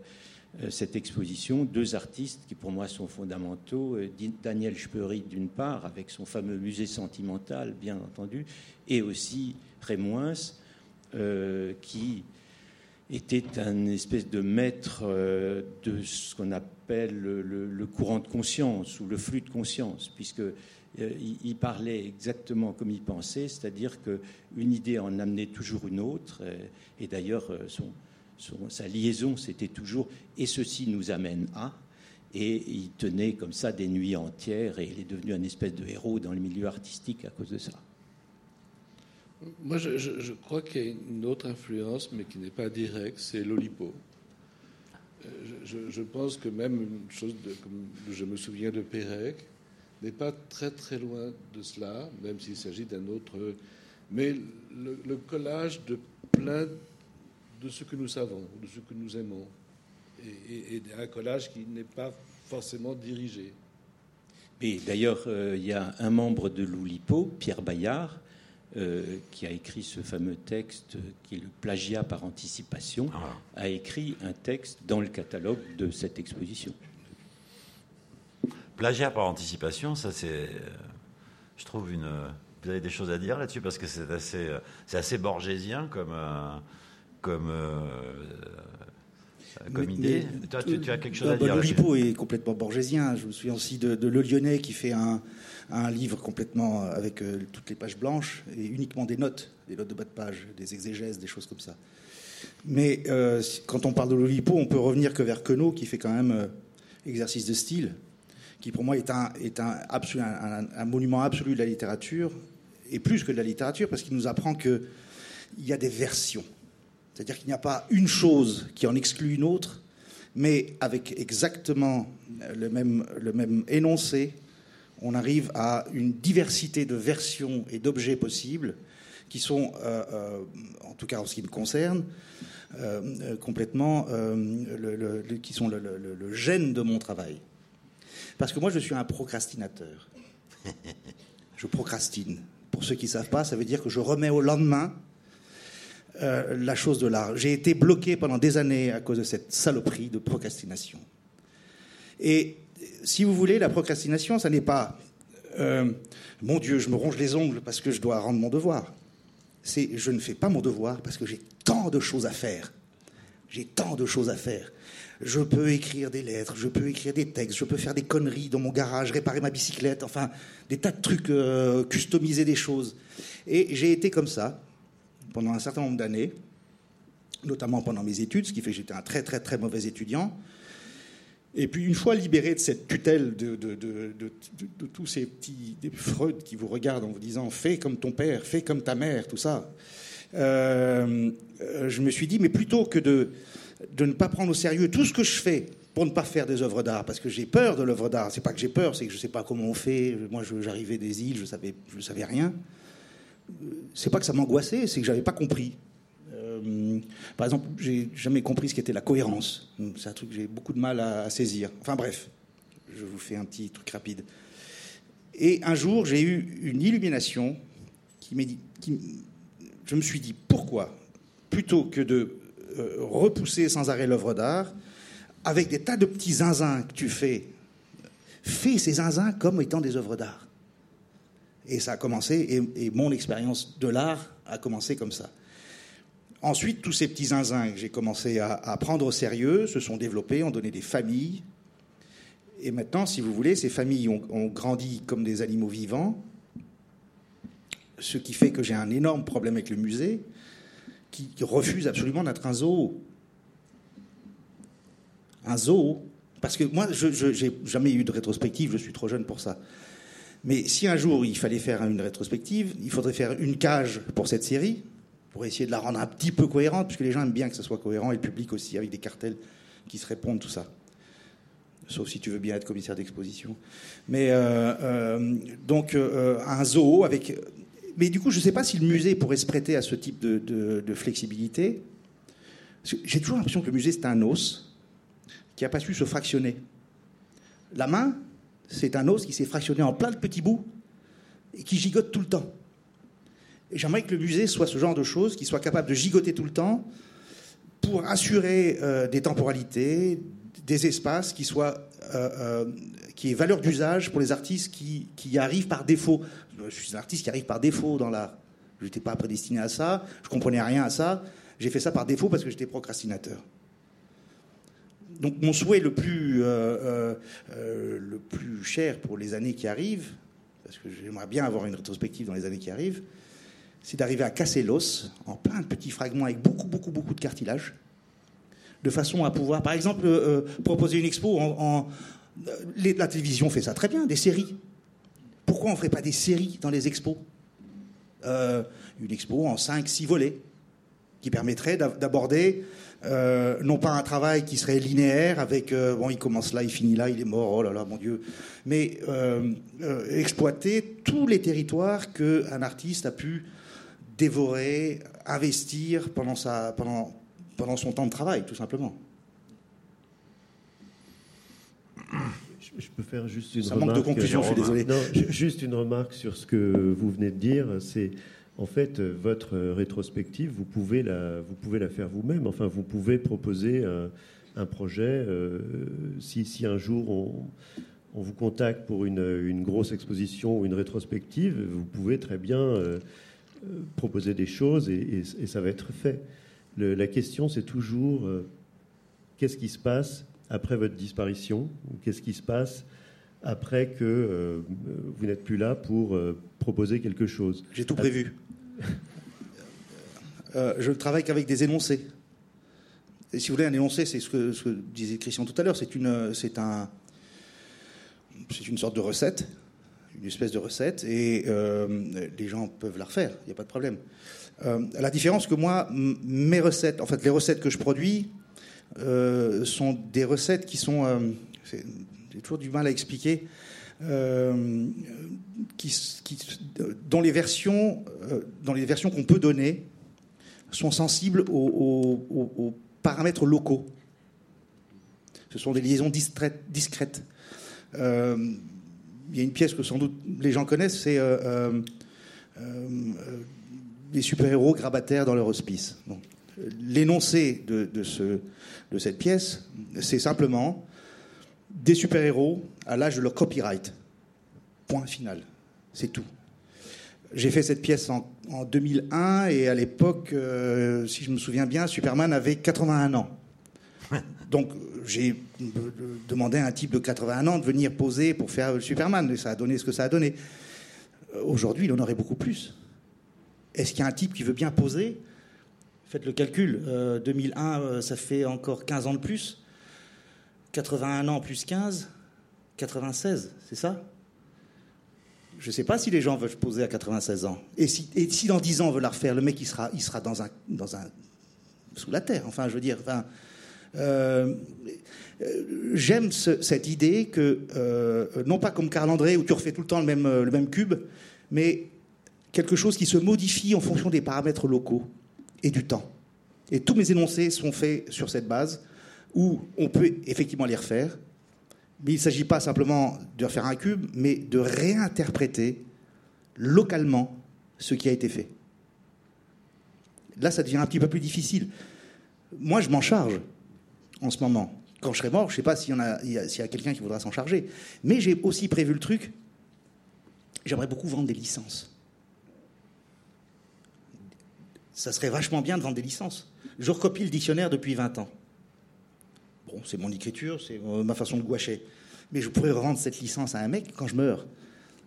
S6: euh, cette exposition, deux artistes qui pour moi sont fondamentaux. Euh, Daniel Speury d'une part, avec son fameux musée sentimental, bien entendu, et aussi Rémoins, euh, qui était un espèce de maître de ce qu'on appelle le, courant de conscience ou le flux de conscience, puisque il parlait exactement comme il pensait, c'est-à-dire qu'une idée en amenait toujours une autre, et d'ailleurs son, sa liaison, c'était toujours et ceci nous amène à. Et il tenait comme ça des nuits entières et il est devenu un espèce de héros dans le milieu artistique à cause de ça.
S5: Moi, je, crois qu'il y a une autre influence, mais qui n'est pas directe, c'est l'Olipo. Euh, je, pense que même une chose comme je me souviens de Pérec n'est pas très très loin de cela, même s'il s'agit d'un autre. Mais le, le, collage de plein de ce que nous savons, de ce que nous aimons, et, un collage qui n'est pas forcément dirigé.
S6: Et d'ailleurs, euh, il y a un membre de l'Oulipo, Pierre Bayard, euh, qui a écrit ce fameux texte qui est le plagiat par anticipation, ah. a écrit un texte dans le catalogue de cette exposition.
S2: Plagiat par anticipation, ça c'est, euh, je trouve une. Vous avez des choses à dire là-dessus parce que c'est assez, c'est assez borgésien comme comme, euh, comme idée. Toi, tu, as quelque chose à dire
S4: L'Oulipo est complètement borgésien. Je me souviens aussi de, Le Lyonnais qui fait un, un livre complètement avec euh, toutes les pages blanches et uniquement des notes, des notes de bas de page, des exégèses, des choses comme ça. Mais euh, quand on parle de l'Oulipo, on peut revenir que vers Queneau qui fait quand même exercice de style, qui pour moi est un, est un, un, un, monument absolu de la littérature, et plus que de la littérature, parce qu'il nous apprend qu'il y a des versions. C'est-à-dire qu'il n'y a pas une chose qui en exclut une autre, mais avec exactement le même, le même énoncé, on arrive à une diversité de versions et d'objets possibles qui sont, euh, euh, en tout cas en ce qui me concerne, euh, complètement, le, qui sont le, le, gène de mon travail. Parce que moi, je suis un procrastinateur. Je procrastine. Pour ceux qui ne savent pas, ça veut dire que je remets au lendemain euh, la chose de l'art. J'ai été bloqué pendant des années à cause de cette saloperie de procrastination. Et si vous voulez, la procrastination, ça n'est pas euh, mon Dieu, je me ronge les ongles parce que je dois rendre mon devoir. C'est je ne fais pas mon devoir parce que j'ai tant de choses à faire. J'ai tant de choses à faire. Je peux écrire des lettres, je peux écrire des textes, je peux faire des conneries dans mon garage, réparer ma bicyclette, enfin des tas de trucs, euh, customiser des choses. Et j'ai été comme ça pendant un certain nombre d'années, notamment pendant mes études, ce qui fait que j'étais un très très très mauvais étudiant. Et puis une fois libéré de cette tutelle de, tous ces petits Freud qui vous regardent en vous disant fais comme ton père, fais comme ta mère, tout ça, euh, je me suis dit mais plutôt que de, de ne pas prendre au sérieux tout ce que je fais pour ne pas faire des œuvres d'art, parce que j'ai peur de l'œuvre d'art. C'est pas que j'ai peur, c'est que je sais pas comment on fait. Moi, j'arrivais des îles, je savais, je savais rien c'est pas que ça m'angoissait, c'est que j'avais pas compris. Euh, par exemple, j'ai jamais compris ce qu'était la cohérence. C'est un truc que j'ai beaucoup de mal à, saisir. Enfin bref, je vous fais un petit truc rapide. Et un jour, j'ai eu une illumination qui dit, je me suis dit pourquoi, plutôt que de euh, repousser sans arrêt l'œuvre d'art, avec des tas de petits zinzins que tu fais, fais ces zinzins comme étant des œuvres d'art. Et ça a commencé, et, mon expérience de l'art a commencé comme ça. Ensuite, tous ces petits zinzins que j'ai commencé à, prendre au sérieux se sont développés, ont donné des familles. Et maintenant, si vous voulez, ces familles ont, grandi comme des animaux vivants, ce qui fait que j'ai un énorme problème avec le musée, qui, refuse absolument d'être un zoo. Un zoo. Parce que moi, je n'ai jamais eu de rétrospective, je suis trop jeune pour ça. Mais si un jour il fallait faire une rétrospective, il faudrait faire une cage pour cette série, pour essayer de la rendre un petit peu cohérente, puisque les gens aiment bien que ce soit cohérent, et le public aussi, avec des cartels qui se répondent, tout ça. Sauf si tu veux bien être commissaire d'exposition. Mais euh, euh, donc euh, un zoo avec. Mais du coup, je ne sais pas si le musée pourrait se prêter à ce type de, flexibilité. J'ai toujours l'impression que le musée, c'est un os qui n'a pas su se fractionner. La main, c'est un os qui s'est fractionné en plein de petits bouts et qui gigote tout le temps. Et j'aimerais que le musée soit ce genre de choses, qui soit capable de gigoter tout le temps pour assurer euh, des temporalités, des espaces qui soient euh, euh, qui aient valeur d'usage pour les artistes qui, qui, arrivent par défaut. Je suis un artiste qui arrive par défaut dans l'art. Je n'étais pas prédestiné à ça, je comprenais rien à ça. J'ai fait ça par défaut parce que j'étais procrastinateur. Donc mon souhait le plus, euh, le plus cher pour les années qui arrivent, parce que j'aimerais bien avoir une rétrospective dans les années qui arrivent, c'est d'arriver à casser l'os en plein de petits fragments avec beaucoup, beaucoup, beaucoup de cartilage, de façon à pouvoir, par exemple, proposer une expo en, la télévision fait ça très bien, des séries. Pourquoi on ne ferait pas des séries dans les expos? Euh, Une expo en 5-6 volets qui permettrait d'aborder euh, non pas un travail qui serait linéaire avec euh, bon il commence là, il finit là, il est mort, oh là là mon Dieu, mais exploiter tous les territoires qu'un artiste a pu dévorer, investir pendant, sa, pendant, pendant son temps de travail, tout simplement.
S3: Je peux faire juste une remarque. de conclusion, je suis désolé. juste une remarque sur ce que vous venez de dire. C'est en fait votre rétrospective, vous pouvez la, vous pouvez la faire vous-même. Enfin, vous pouvez proposer un, projet. Euh, si, si, un jour on, vous contacte pour une, grosse exposition ou une rétrospective, vous pouvez très bien euh, proposer des choses et, ça va être fait. la question, c'est toujours euh, qu'est-ce qui se passe après votre disparition? Qu'est-ce qui se passe après que euh, vous n'êtes plus là pour euh, proposer quelque chose
S4: J'ai tout prévu. Euh, je ne travaille qu'avec des énoncés. Et si vous voulez, un énoncé, c'est ce que, ce que, disait Christian tout à l'heure, c'est une, c'est un, c'est une sorte de recette, une espèce de recette, et les gens peuvent la refaire, il n'y a pas de problème. la différence que moi, mes recettes, en fait, les recettes que je produis, sont des recettes qui sont. Euh, j'ai toujours du mal à expliquer. Euh, qui, les versions, dans les versions qu'on peut donner, sont sensibles aux, paramètres locaux. Ce sont des liaisons discrètes. discrètes. il y a une pièce que sans doute les gens connaissent, c'est les super-héros grabataires dans leur hospice. L'énoncé de cette pièce, c'est simplement des super-héros à l'âge de leur copyright. Point final. C'est tout. J'ai fait cette pièce en, 2001 et à l'époque, euh, si je me souviens bien, Superman avait 81 ans. Donc j'ai demandé à un type de 81 ans de venir poser pour faire Superman et ça a donné ce que ça a donné. Aujourd'hui, il en aurait beaucoup plus. Est-ce qu'il y a un type qui veut bien poser? Faites le calcul. 2001, euh, euh, ça fait encore 15 ans de plus. 81 ans plus 15, 96, c'est ça? Je ne sais pas si les gens veulent poser à 96 ans. Et si, et si dans 10 ans on veut la refaire, le mec il sera, il sera dans un, dans un, sous la terre. Enfin, je veux dire. Enfin, euh, J'aime cette idée que, non pas comme Carl André où tu refais tout le temps le même cube, mais quelque chose qui se modifie en fonction des paramètres locaux et du temps. Et tous mes énoncés sont faits sur cette base où on peut effectivement les refaire, mais il ne s'agit pas simplement de refaire un cube, mais de réinterpréter localement ce qui a été fait. Là, ça devient un petit peu plus difficile. Moi, je m'en charge en ce moment. Quand je serai mort, je ne sais pas s'il y, a, a quelqu'un qui voudra s'en charger. Mais j'ai aussi prévu le truc. J'aimerais beaucoup vendre des licences ça serait vachement bien de vendre des licences. Je recopie le dictionnaire depuis 20 ans. C'est mon écriture, c'est euh, ma façon de gouacher. Mais je pourrais revendre cette licence à un mec quand je meurs.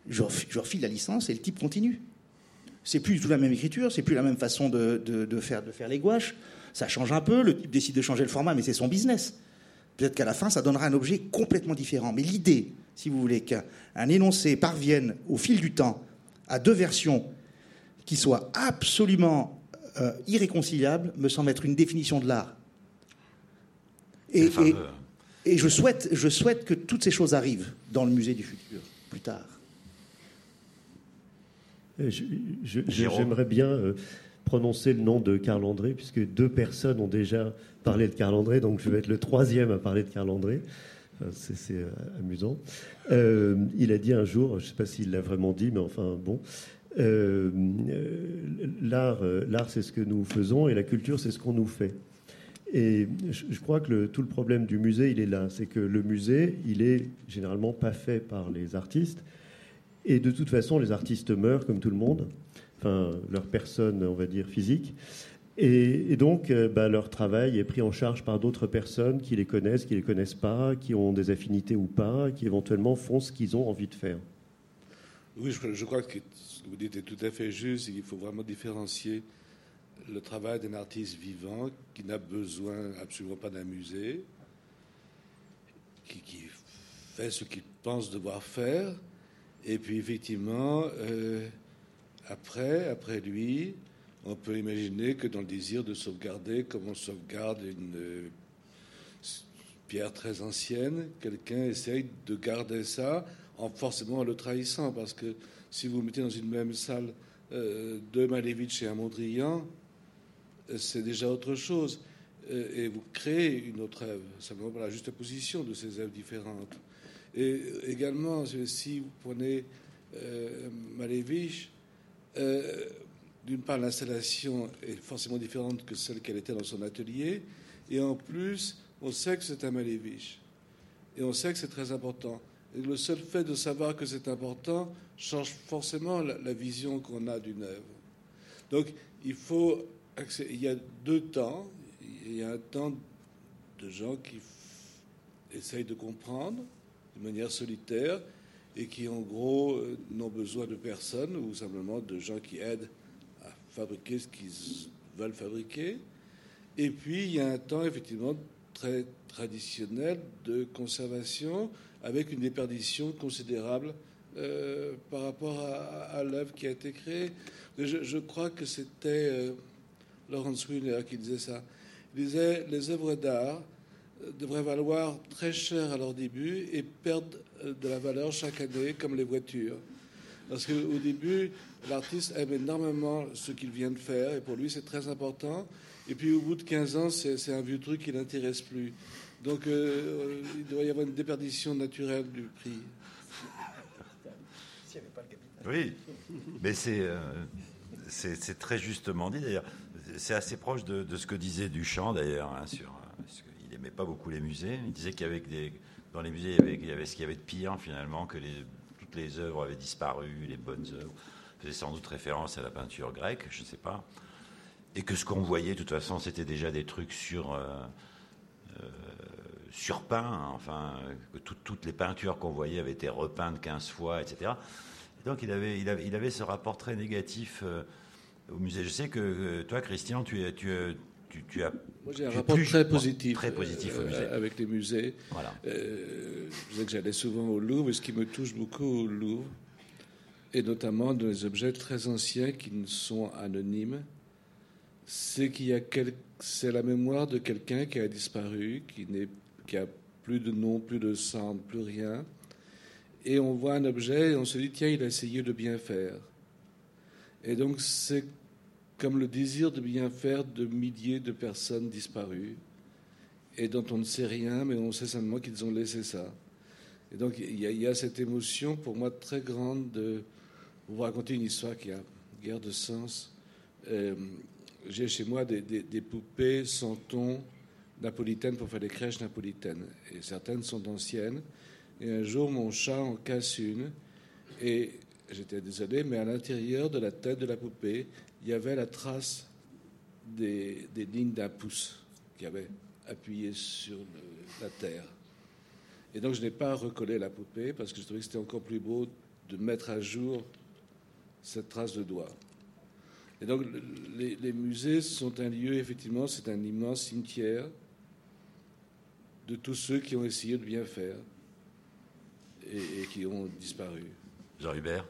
S4: Je, refile la licence et le type continue. C'est plus tout la même écriture, c'est plus la même façon de, faire, de faire les gouaches. Ça change un peu, le type décide de changer le format, mais c'est son business. Peut-être qu'à la fin, ça donnera un objet complètement différent. Mais l'idée, si vous voulez, qu'un énoncé parvienne au fil du temps à deux versions qui soient absolument euh, irréconciliable me semble être une définition de l'art. Et, et, je, souhaite, je souhaite que toutes ces choses arrivent dans le musée du futur, plus tard.
S3: Euh, j'aimerais bien, euh, prononcer le nom de Carl André, puisque deux personnes ont déjà parlé de Carl André, donc je vais être le troisième à parler de Carl André. c'est euh, amusant. Euh, il a dit un jour, je ne sais pas s'il l'a vraiment dit, mais enfin bon, euh, l'art, l'art c'est ce que nous faisons et la culture c'est ce qu'on nous fait. Et je, crois que tout le problème du musée, il est là. C'est que le musée, il est généralement pas fait par les artistes. Et de toute façon, les artistes meurent comme tout le monde leur personne, on va dire, physique. Et, donc, euh, bah, leur travail est pris en charge par d'autres personnes qui les connaissent, qui les connaissent pas, qui ont des affinités ou pas, qui éventuellement font ce qu'ils ont envie de faire.
S5: Oui, je, crois que ce que vous dites est tout à fait juste. Il faut vraiment différencier le travail d'un artiste vivant qui n'a besoin absolument pas d'un musée, qui, fait ce qu'il pense devoir faire, et puis effectivement, euh, après, après lui, on peut imaginer que dans le désir de sauvegarder, comme on sauvegarde une euh, pierre très ancienne, quelqu'un essaye de garder ça en forcément en le trahissant. Parce que si vous mettez dans une même salle euh, deux Malevich et un Mondrian, c'est déjà autre chose. et vous créez une autre œuvre, simplement par la juste position de ces œuvres différentes. Et également, si vous prenez Malevich, euh, d'une part, l'installation est forcément différente que celle qu'elle était dans son atelier, et en plus, on sait que c'est un Malevich, et on sait que c'est très important. Et le seul fait de savoir que c'est important change forcément la, vision qu'on a d'une œuvre. Donc, il faut. Il y a deux temps. Il y a un temps de gens qui essayent de comprendre de manière solitaire, et qui en gros euh, n'ont besoin de personne ou simplement de gens qui aident à fabriquer ce qu'ils veulent fabriquer. Et puis il y a un temps effectivement très traditionnel de conservation avec une déperdition considérable euh, par rapport à, l'œuvre qui a été créée. Je, crois que c'était euh, Laurence Wiener qui disait ça. Il disait les œuvres d'art devraient valoir très cher à leur début et perdre de la valeur chaque année, comme les voitures. Parce qu'au début, l'artiste aime énormément ce qu'il vient de faire, et pour lui, c'est très important. Et puis, au bout de 15 ans, c'est un vieux truc qui l'intéresse plus. Donc, euh, il doit y avoir une déperdition naturelle du prix.
S2: Oui, mais euh, c'est très justement dit d'ailleurs. C'est assez proche de, ce que disait Duchamp d'ailleurs, hein, sur, parce qu'il n'aimait pas beaucoup les musées. Il disait qu'avec des dans les musées, il y avait, ce qu'il y avait de pire finalement, que toutes les œuvres avaient disparu, les bonnes œuvres. faisait sans doute référence à la peinture grecque, je ne sais pas. Et que ce qu'on voyait, de toute façon, c'était déjà des trucs sur, euh, euh surpeints. enfin, que toutes les peintures qu'on voyait avaient été repeintes 15 fois, etc. donc il avait, il avait, il avait ce rapport très négatif euh, au musée. Je sais que euh, toi, Christian, tu, tu, tu, as.
S5: Moi, j'ai un rapport très positif,
S2: très positif
S5: euh, avec les musées. Voilà. Euh, je sais que j'allais souvent au Louvre, et ce qui me touche beaucoup au Louvre, et notamment dans les objets très anciens qui ne sont anonymes, c'est qu'il y a c'est la mémoire de quelqu'un qui a disparu, qui n'est, qui a plus de nom, plus de sang, plus rien. Et on voit un objet et on se dit tiens, il a essayé de bien faire. Et donc c'est comme le désir de bien faire de milliers de personnes disparues et dont on ne sait rien, mais on sait simplement qu'ils ont laissé ça. Et donc il y, a, cette émotion pour moi très grande de vous raconter une histoire qui a guère de sens. Euh, j'ai chez moi des, poupées sans ton napolitaines pour faire des crèches napolitaines. Et certaines sont anciennes. Et un jour, mon chat en casse une. Et j'étais désolé, mais à l'intérieur de la tête de la poupée, il y avait la trace des, lignes d'un pouce qui avait appuyé sur la terre. Et donc je n'ai pas recollé la poupée parce que je trouvais que c'était encore plus beau de mettre à jour cette trace de doigt. Et donc les, musées sont un lieu, effectivement, c'est un immense cimetière de tous ceux qui ont essayé de bien faire et, et qui ont disparu.
S2: Jean Hubert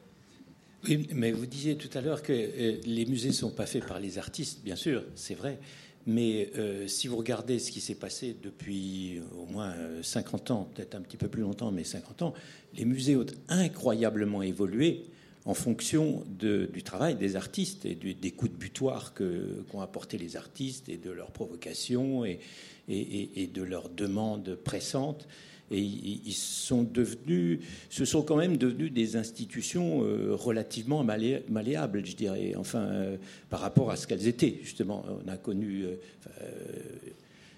S6: oui, mais vous disiez tout à l'heure que euh, les musées ne sont pas faits par les artistes, bien sûr, c'est vrai. Mais euh, si vous regardez ce qui s'est passé depuis au moins 50 euh, ans, peut-être un petit peu plus longtemps, mais 50 ans, les musées ont incroyablement évolué en fonction du travail des artistes et des coups de butoir qu'ont apporté les artistes et de leurs provocations et, de leurs demandes pressantes. Et ils sont devenus, ce sont quand même devenus des institutions euh, relativement malléables, je dirais, enfin, euh, par rapport à ce qu'elles étaient, justement. On a connu, euh,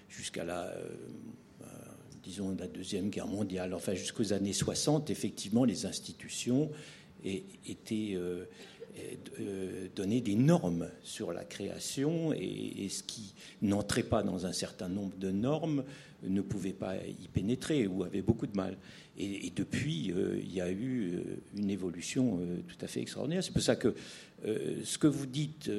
S6: jusqu'à la disons, la Deuxième Guerre mondiale, enfin jusqu'aux années 60, effectivement, les institutions étaient euh, données des normes sur la création et, ce qui n'entrait pas dans un certain nombre de normes ne pouvait pas y pénétrer ou avait beaucoup de mal. Et, depuis, euh, il y a eu une évolution tout à fait extraordinaire. C'est pour ça que ce que vous dites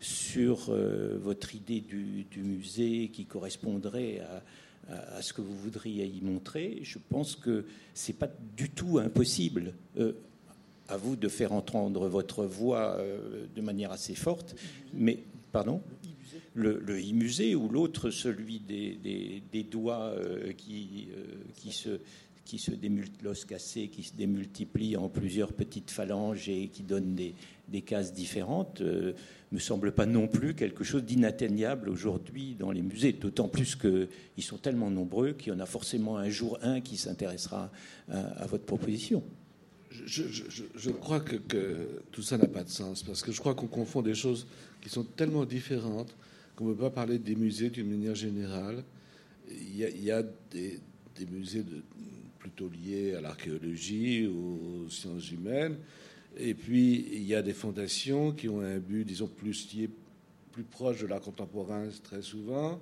S6: sur votre idée du, musée qui correspondrait à, à ce que vous voudriez y montrer, je pense que c'est pas du tout impossible. Euh, à vous de faire entendre votre voix euh, de manière assez forte, mais pardon? Le, le e-musée ou l'autre, celui des, des, doigts euh, qui, qui se qui se cassé, qui se démultiplie en plusieurs petites phalanges et qui donne des, des cases différentes me semble pas non plus quelque chose d'inatteignable aujourd'hui dans les musées, d'autant plus qu'ils sont tellement nombreux qu'il y en a forcément un jour un qui s'intéressera à, votre proposition.
S5: Je, crois que, tout ça n'a pas de sens, parce que je crois qu'on confond des choses qui sont tellement différentes qu'on ne peut pas parler des musées d'une manière générale. Il y a, des, musées plutôt liés à l'archéologie, aux sciences humaines, et puis, il y a des fondations qui ont un but, disons, plus lié, plus proche de l'art contemporain, très souvent.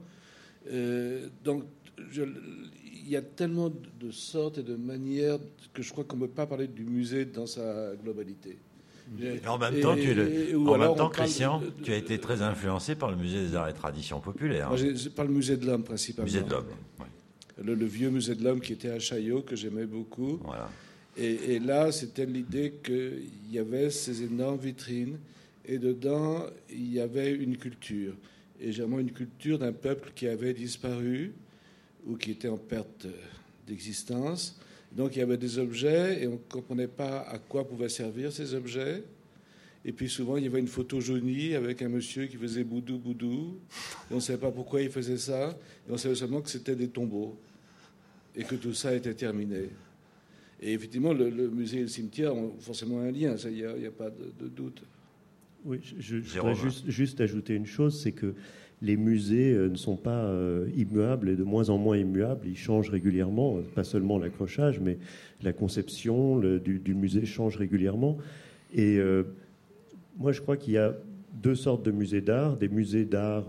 S5: Euh, donc, il y a tellement de sortes et de manières que je crois qu'on ne peut pas parler du musée dans sa globalité.
S2: en même temps, tu en même temps Christian, tu as été très influencé par le musée des arts et traditions populaires.
S5: Moi, par le musée de l'homme, principalement.
S2: Musée de l'homme,
S5: le, le, vieux musée de l'homme qui était à Chaillot, que j'aimais beaucoup. Voilà. Et, là, c'était l'idée qu'il y avait ces énormes vitrines et dedans, il y avait une culture. Et généralement une culture d'un peuple qui avait disparu ou qui était en perte d'existence. Donc il y avait des objets et on ne comprenait pas à quoi pouvaient servir ces objets. Et puis souvent, il y avait une photo jaunie avec un monsieur qui faisait boudou boudou. Et on ne savait pas pourquoi il faisait ça. Et on savait seulement que c'était des tombeaux et que tout ça était terminé. Et effectivement, le, musée et le cimetière ont forcément un lien, il n'y a, pas de, doute.
S3: Oui, je, voudrais juste, ajouter une chose, c'est que les musées euh, ne sont pas euh, immuables et de moins en moins immuables. Ils changent régulièrement, pas seulement l'accrochage, mais la conception du, musée change régulièrement. Et euh, moi, je crois qu'il y a deux sortes de musées d'art. Des musées d'art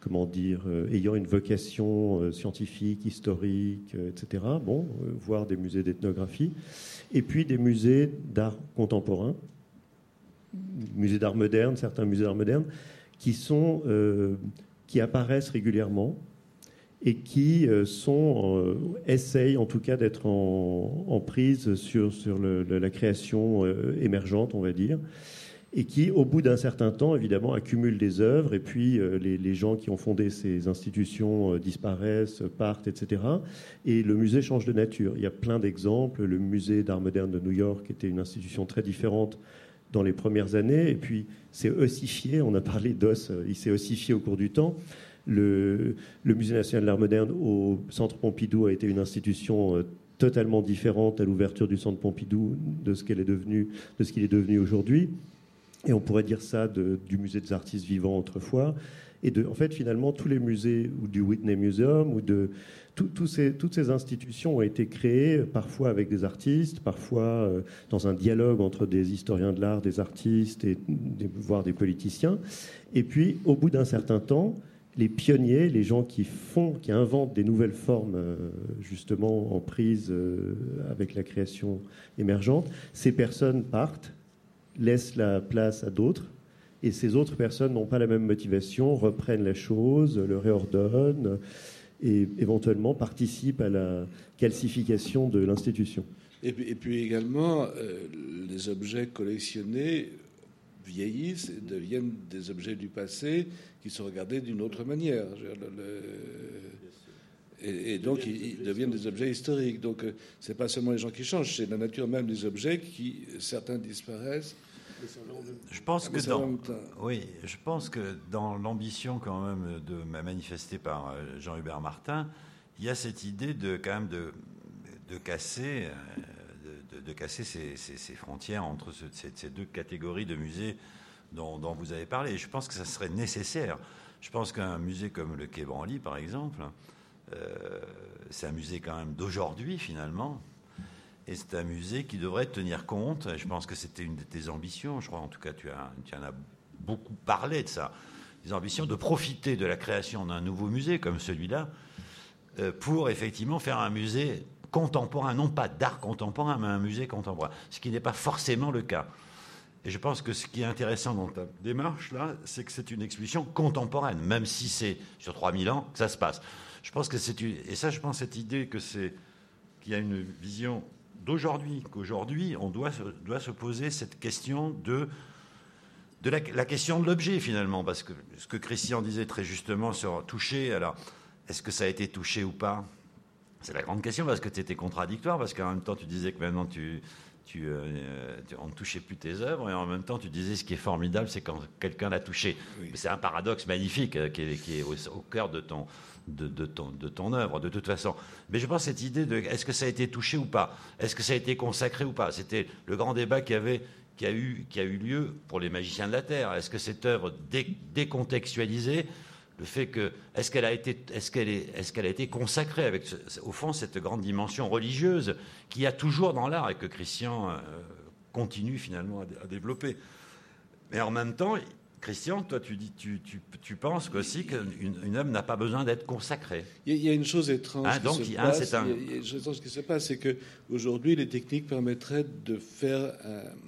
S3: comment dire, ayant une vocation scientifique, historique, etc. Bon, voire des musées d'ethnographie. Et puis des musées d'art contemporain, musées d'art moderne, certains musées d'art moderne, qui, sont, qui apparaissent régulièrement et qui sont, essayent en tout cas d'être en, prise sur, sur la création émergente, on va dire et qui, au bout d'un certain temps, évidemment, accumulent des œuvres, et puis euh, les, gens qui ont fondé ces institutions euh, disparaissent, partent, etc. Et le musée change de nature. Il y a plein d'exemples. Le musée d'art moderne de New York était une institution très différente dans les premières années, et puis c'est ossifié, on a parlé d'os, il s'est ossifié au cours du temps. Le, Musée national de l'art moderne au Centre Pompidou a été une institution euh, totalement différente à l'ouverture du Centre Pompidou de ce qu'elle est devenue, de ce qu'il est devenu aujourd'hui. Et on pourrait dire ça du musée des artistes vivants autrefois. Et en fait, finalement, tous les musées, ou du Whitney Museum, ou de toutes ces institutions ont été créées parfois avec des artistes, parfois euh, dans un dialogue entre des historiens de l'art, des artistes, et voire des politiciens. Et puis, au bout d'un certain temps, les pionniers, les gens qui font, qui inventent des nouvelles formes, euh, justement en prise euh, avec la création émergente, ces personnes partent laisse la place à d'autres. Et ces autres personnes n'ont pas la même motivation, reprennent la chose, le réordonnent et éventuellement participent à la calcification de l'institution.
S5: Et puis, également, euh, les objets collectionnés vieillissent et deviennent des objets du passé qui sont regardés d'une autre manière. Et, donc, ils, deviennent des objets historiques. Donc, euh, c'est pas seulement les gens qui changent, c'est la nature même des objets qui, certains disparaissent.
S2: Je pense que dans, oui, je pense que dans l'ambition quand même de manifestée par euh, Jean-Hubert Martin, il y a cette idée de quand même de, de casser, de, casser ces, ces, frontières entre ces, deux catégories de musées dont, dont, vous avez parlé. Je pense que ça serait nécessaire. Je pense qu'un musée comme le Quai Branly, par exemple, euh, c'est un musée quand même d'aujourd'hui finalement. Et c'est un musée qui devrait tenir compte, je pense que c'était une de tes ambitions, je crois en tout cas tu, en as beaucoup parlé de ça, des ambitions de profiter de la création d'un nouveau musée comme celui-là euh, pour effectivement faire un musée contemporain, non pas d'art contemporain, mais un musée contemporain, ce qui n'est pas forcément le cas. Et je pense que ce qui est intéressant dans ta démarche, là, c'est que c'est une exposition contemporaine, même si c'est sur 3000 ans que ça se passe. Je pense que c'est une... Et ça, je pense, cette idée que c'est qu'il y a une vision d'aujourd'hui, qu'aujourd'hui, on doit, doit se poser cette question de, de la, question de l'objet, finalement, parce que ce que Christian disait très justement sur toucher, alors, est-ce que ça a été touché ou pas? C'est la grande question, parce que tu étais contradictoire, parce qu'en même temps, tu disais que maintenant, tu, tu, euh, on ne touchait plus tes œuvres, et en même temps, tu disais ce qui est formidable, c'est quand quelqu'un l'a touché. C'est un paradoxe magnifique euh, qui, est, au, cœur de ton, de, ton, œuvre, de toute façon. Mais je pense cette idée de est-ce que ça a été touché ou pas Est-ce que ça a été consacré ou pas C'était le grand débat qui, avait, qui, a eu, qui a eu lieu pour les magiciens de la Terre. Est-ce que cette œuvre décontextualisée, le fait que est-ce qu'elle a été est-ce est qu'elle a été consacrée avec au fond cette grande dimension religieuse qu'il y a toujours dans l'art et que Christian euh, continue finalement à, à, développer. Mais en même temps, Christian, toi, tu, dis, tu, tu, tu penses aussi qu'une une œuvre n'a pas besoin d'être consacrée.
S5: Il y, a une chose étrange ah, qui se passe. Un... Il y a une chose étrange qui se passe, c'est qu'aujourd'hui, les techniques permettraient de faire,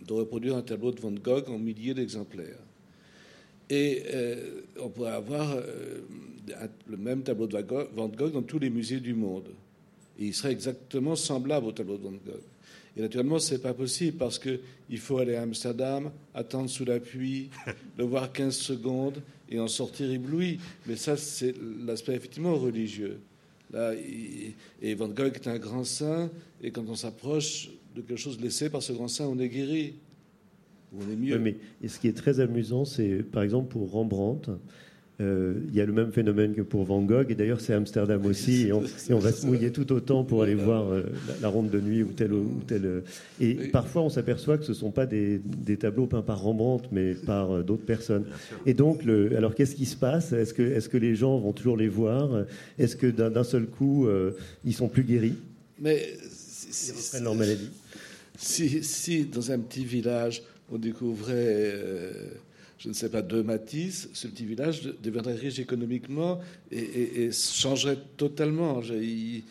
S5: de reproduire un tableau de Van Gogh en milliers d'exemplaires. Et euh, on pourrait avoir euh, le même tableau de Van Gogh dans tous les musées du monde. Et il serait exactement semblable au tableau de Van Gogh. Et naturellement, ce n'est pas possible parce qu'il faut aller à Amsterdam, attendre sous la pluie, le voir 15 secondes et en sortir ébloui. Mais ça, c'est l'aspect effectivement religieux. Là, et Van Gogh est un grand saint, et quand on s'approche de quelque chose laissé par ce grand saint, on est guéri. On est mieux.
S3: mais ce qui est très amusant, c'est par exemple pour Rembrandt, euh, il y a le même phénomène que pour Van Gogh, et d'ailleurs c'est Amsterdam aussi, et on, va se mouiller tout autant pour aller voir euh, la, ronde de nuit ou tel ou tel. Euh, et parfois on s'aperçoit que ce ne sont pas des, tableaux peints par Rembrandt, mais par d'autres personnes. Et donc, le, alors qu'est-ce qui se passe? Est-ce que, est que les gens vont toujours les voir? Est-ce que d'un seul coup ils sont plus guéris?
S5: Mais
S3: ils reprennent leur maladie.
S5: Si, si, dans un petit village on découvrait je ne sais pas, de Matisse, ce petit village deviendrait riche économiquement et, changerait totalement. J'ai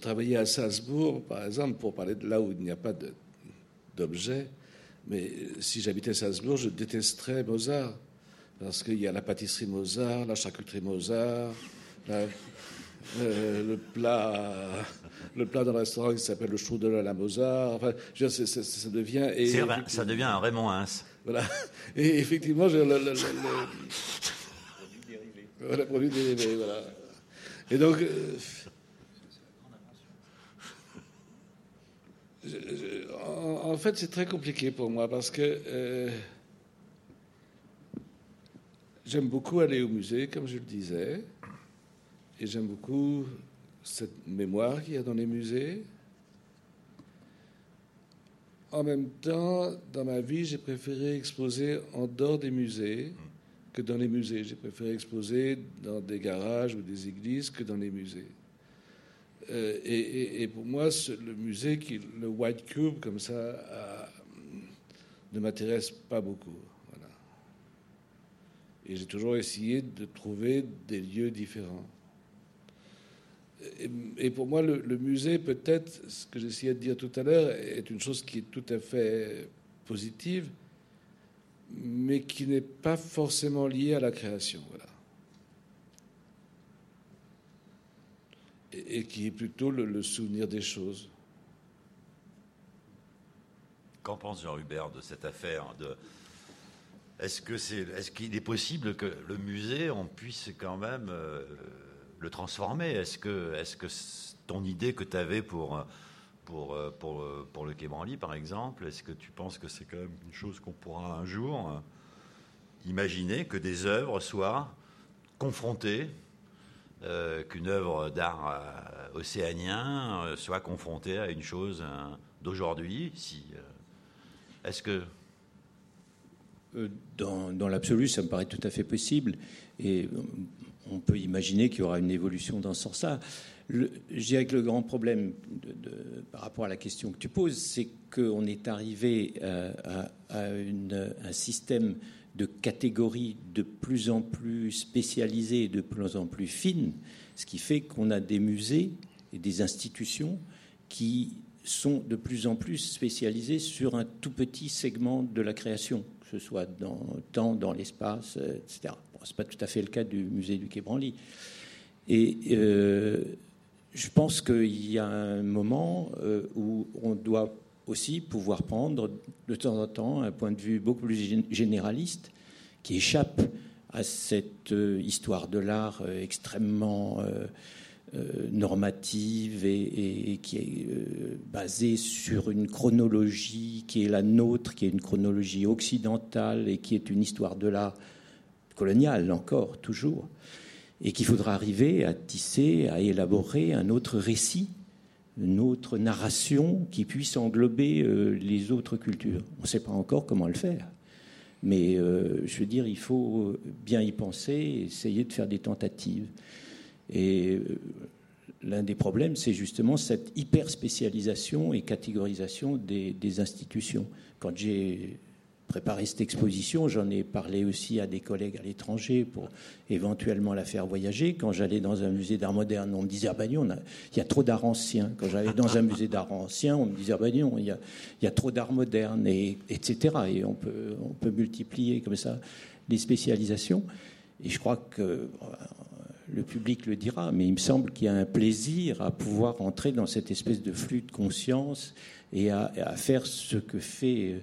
S5: travaillé à Salzbourg, par exemple, pour parler de là où il n'y a pas d'objets. Mais si j'habitais Salzbourg, je détesterais Mozart. Parce qu'il y a la pâtisserie Mozart, la charcuterie Mozart, euh, le plat le plat le restaurant qui s'appelle le strudel à la Mozart. Enfin, ça devient.
S2: Et ça devient un Raymond Hins.
S5: Voilà. Et effectivement, le, le, le, voilà, produit dérivé, voilà. Et donc. Euh, en, fait, c'est très compliqué pour moi parce que euh, j'aime beaucoup aller au musée, comme je le disais, et j'aime beaucoup cette mémoire qu'il y a dans les musées. En même temps, dans ma vie, j'ai préféré exposer en dehors des musées que dans les musées. J'ai préféré exposer dans des garages ou des églises que dans les musées. Euh, et, pour moi, le musée, le White Cube, comme ça, ne m'intéresse pas beaucoup. Voilà. Et j'ai toujours essayé de trouver des lieux différents et, pour moi, le, musée, peut-être, ce que j'essayais de dire tout à l'heure, est une chose qui est tout à fait positive, mais qui n'est pas forcément liée à la création. Voilà. Et, qui est plutôt le, souvenir des choses.
S2: Qu'en pense Jean Hubert de cette affaire de, est-ce qu'il est possible que le musée, on puisse quand même euh, le transformer Est-ce que, est-ce que ton idée que tu avais euh, euh, pour le Quai par exemple, est-ce que tu penses que c'est quand même une chose qu'on pourra un jour imaginer que des œuvres soient confrontées, qu'une œuvre d'art océanien soit confrontée à une chose d'aujourd'hui Est-ce que?
S6: Euh, dans, l'absolu, ça me paraît tout à fait possible. Et euh, on peut imaginer qu'il y aura une évolution dans ce sens-là. je dirais que le grand problème par rapport à la question que tu poses, c'est qu'on est arrivé euh, à, un système de catégories de plus en plus spécialisées et de plus en plus fines, ce qui fait qu'on a des musées et des institutions qui sont de plus en plus spécialisés sur un tout petit segment de la création que ce soit dans le temps, dans l'espace, euh, etc. Ce n'est pas tout à fait le cas du musée du Quai Branly. Et euh, je pense qu'il y a un moment euh, où on doit aussi pouvoir prendre de temps en temps un point de vue beaucoup plus généraliste qui échappe à cette histoire de l'art extrêmement euh, normative et, qui est euh, basée sur une chronologie qui est la nôtre, qui est une chronologie occidentale et qui est une histoire de l'art coloniale encore, toujours, et qu'il faudra arriver à tisser, à élaborer un autre récit, une autre narration qui puisse englober euh, les autres cultures. On ne sait pas encore comment le faire. Mais je veux dire, il faut bien y penser, essayer de faire des tentatives. Et euh, l'un des problèmes, c'est justement cette hyper spécialisation et catégorisation des, institutions. Quand j'ai préparé cette exposition, j'en ai parlé aussi à des collègues à l'étranger pour éventuellement la faire voyager. Quand j'allais dans un musée d'art moderne, on me disait ah ben il y a trop d'art ancien. Quand j'allais dans un musée d'art ancien, on me disait ah ben il y a, trop d'art moderne, et, etc. Et on peut, multiplier comme ça les spécialisations. Et je crois que le public le dira, mais il me semble qu'il y a un plaisir à pouvoir entrer dans cette espèce de flux de conscience et à, faire ce que fait euh,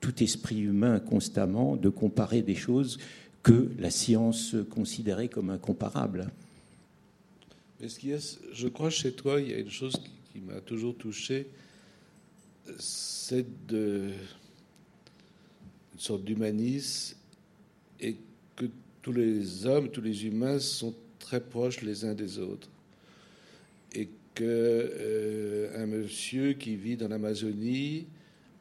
S6: tout esprit humain constamment, de comparer des choses que la science considérait comme incomparables.
S5: Je crois chez toi, il y a une chose qui, m'a toujours touché, c'est de, une sorte d'humanisme et que tous les hommes, tous les humains sont très proches les uns des autres. Et que euh, un monsieur qui vit dans l'Amazonie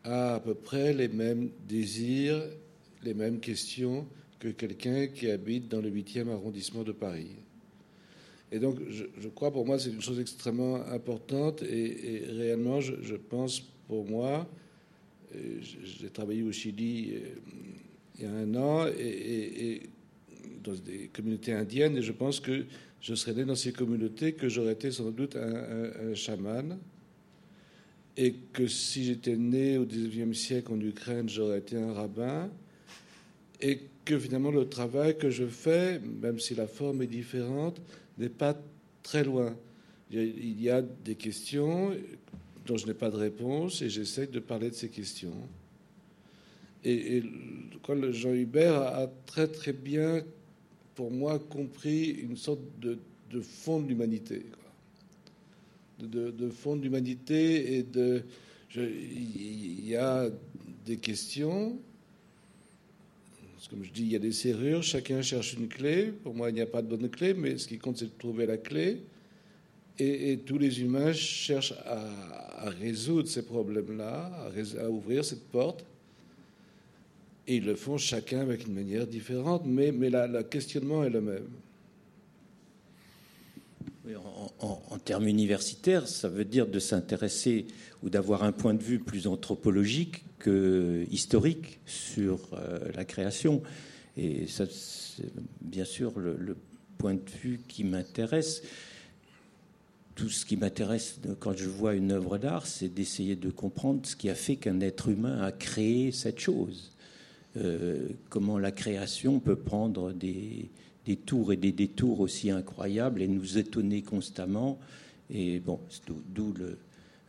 S5: a à peu près les mêmes désirs, les mêmes questions que quelqu'un qui habite dans le 8e arrondissement de Paris. Et donc, je, crois pour moi, c'est une chose extrêmement importante. Et, réellement, je, pense pour moi, j'ai travaillé au Chili euh, il y a un an, et dans des communautés indiennes, et je pense que je serais né dans ces communautés, que j'aurais été sans doute un, chaman, et que si j'étais né au XIXe siècle en Ukraine, j'aurais été un rabbin, et que finalement le travail que je fais, même si la forme est différente, n'est pas très loin. Il y a des questions dont je n'ai pas de réponse, et j'essaie de parler de ces questions. Et, et Jean Hubert a très très bien pour moi, compris une sorte de, fond de l'humanité. De, fond de l'humanité et de. Il y a des questions. Comme je dis, il y a des serrures, chacun cherche une clé. Pour moi, il n'y a pas de bonne clé, mais ce qui compte, c'est de trouver la clé. Et, tous les humains cherchent à, résoudre ces problèmes-là, à ouvrir cette porte. Et ils le font chacun avec une manière différente, mais, mais le questionnement est le même.
S6: En, termes universitaires, ça veut dire de s'intéresser ou d'avoir un point de vue plus anthropologique que historique sur euh, la création. Et ça, c'est bien sûr le, point de vue qui m'intéresse. Tout ce qui m'intéresse quand je vois une œuvre d'art, c'est d'essayer de comprendre ce qui a fait qu'un être humain a créé cette chose. Euh, comment la création peut prendre des, tours et des détours aussi incroyables et nous étonner constamment. Et bon, d'où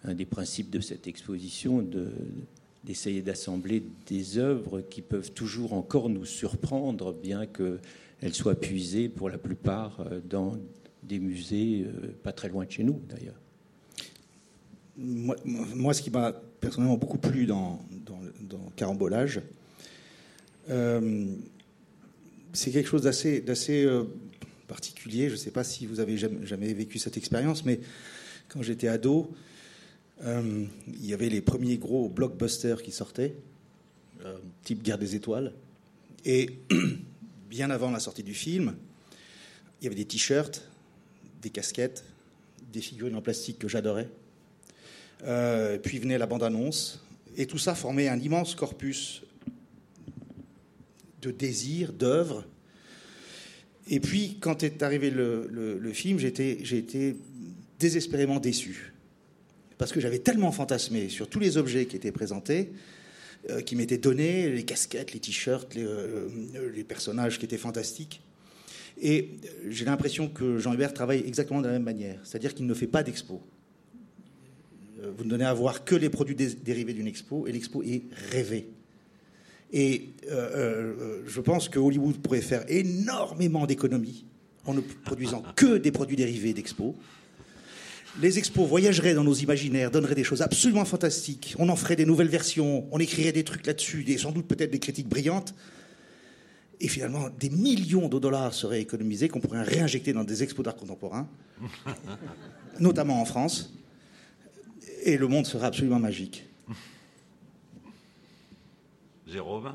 S6: un des principes de cette exposition, de, d'essayer d'assembler des œuvres qui peuvent toujours encore nous surprendre, bien qu'elles soient puisées pour la plupart euh, dans des musées euh, pas très loin de chez nous d'ailleurs.
S4: Moi, moi, ce qui m'a personnellement beaucoup plu dans, dans, dans Carambolage, euh, c'est quelque chose d'assez, euh, particulier. Je ne sais pas si vous avez jamais, vécu cette expérience, mais quand j'étais ado, euh, il y avait les premiers gros blockbusters qui sortaient, euh, type Guerre des Étoiles. Et bien avant la sortie du film, il y avait des t-shirts, des casquettes, des figurines en plastique que j'adorais. Puis venait la bande-annonce, et tout ça formait un immense corpus de désirs, d'œuvres. Et puis, quand est arrivé le, film, j'ai été désespérément déçu parce que j'avais tellement fantasmé sur tous les objets qui étaient présentés, euh, qui m'étaient donnés, les casquettes, les t-shirts, les, euh, les, personnages qui étaient fantastiques. Et j'ai l'impression que Jean Hubert travaille exactement de la même manière, c'est-à-dire qu'il ne fait pas d'expo. Euh, vous ne donnez à voir que les produits dé dérivés d'une expo, et l'expo est rêvée. Et euh, je pense que Hollywood pourrait faire énormément d'économies en ne produisant que des produits dérivés d'expo les expos voyageraient dans nos imaginaires, donneraient des choses absolument fantastiques. On en ferait des nouvelles versions, on écrirait des trucs là-dessus, et sans doute peut-être des critiques brillantes. Et finalement, des millions de dollars seraient économisés qu'on pourrait réinjecter dans des expos d'art contemporain, notamment en France. Et le monde serait absolument magique.
S2: Jérôme.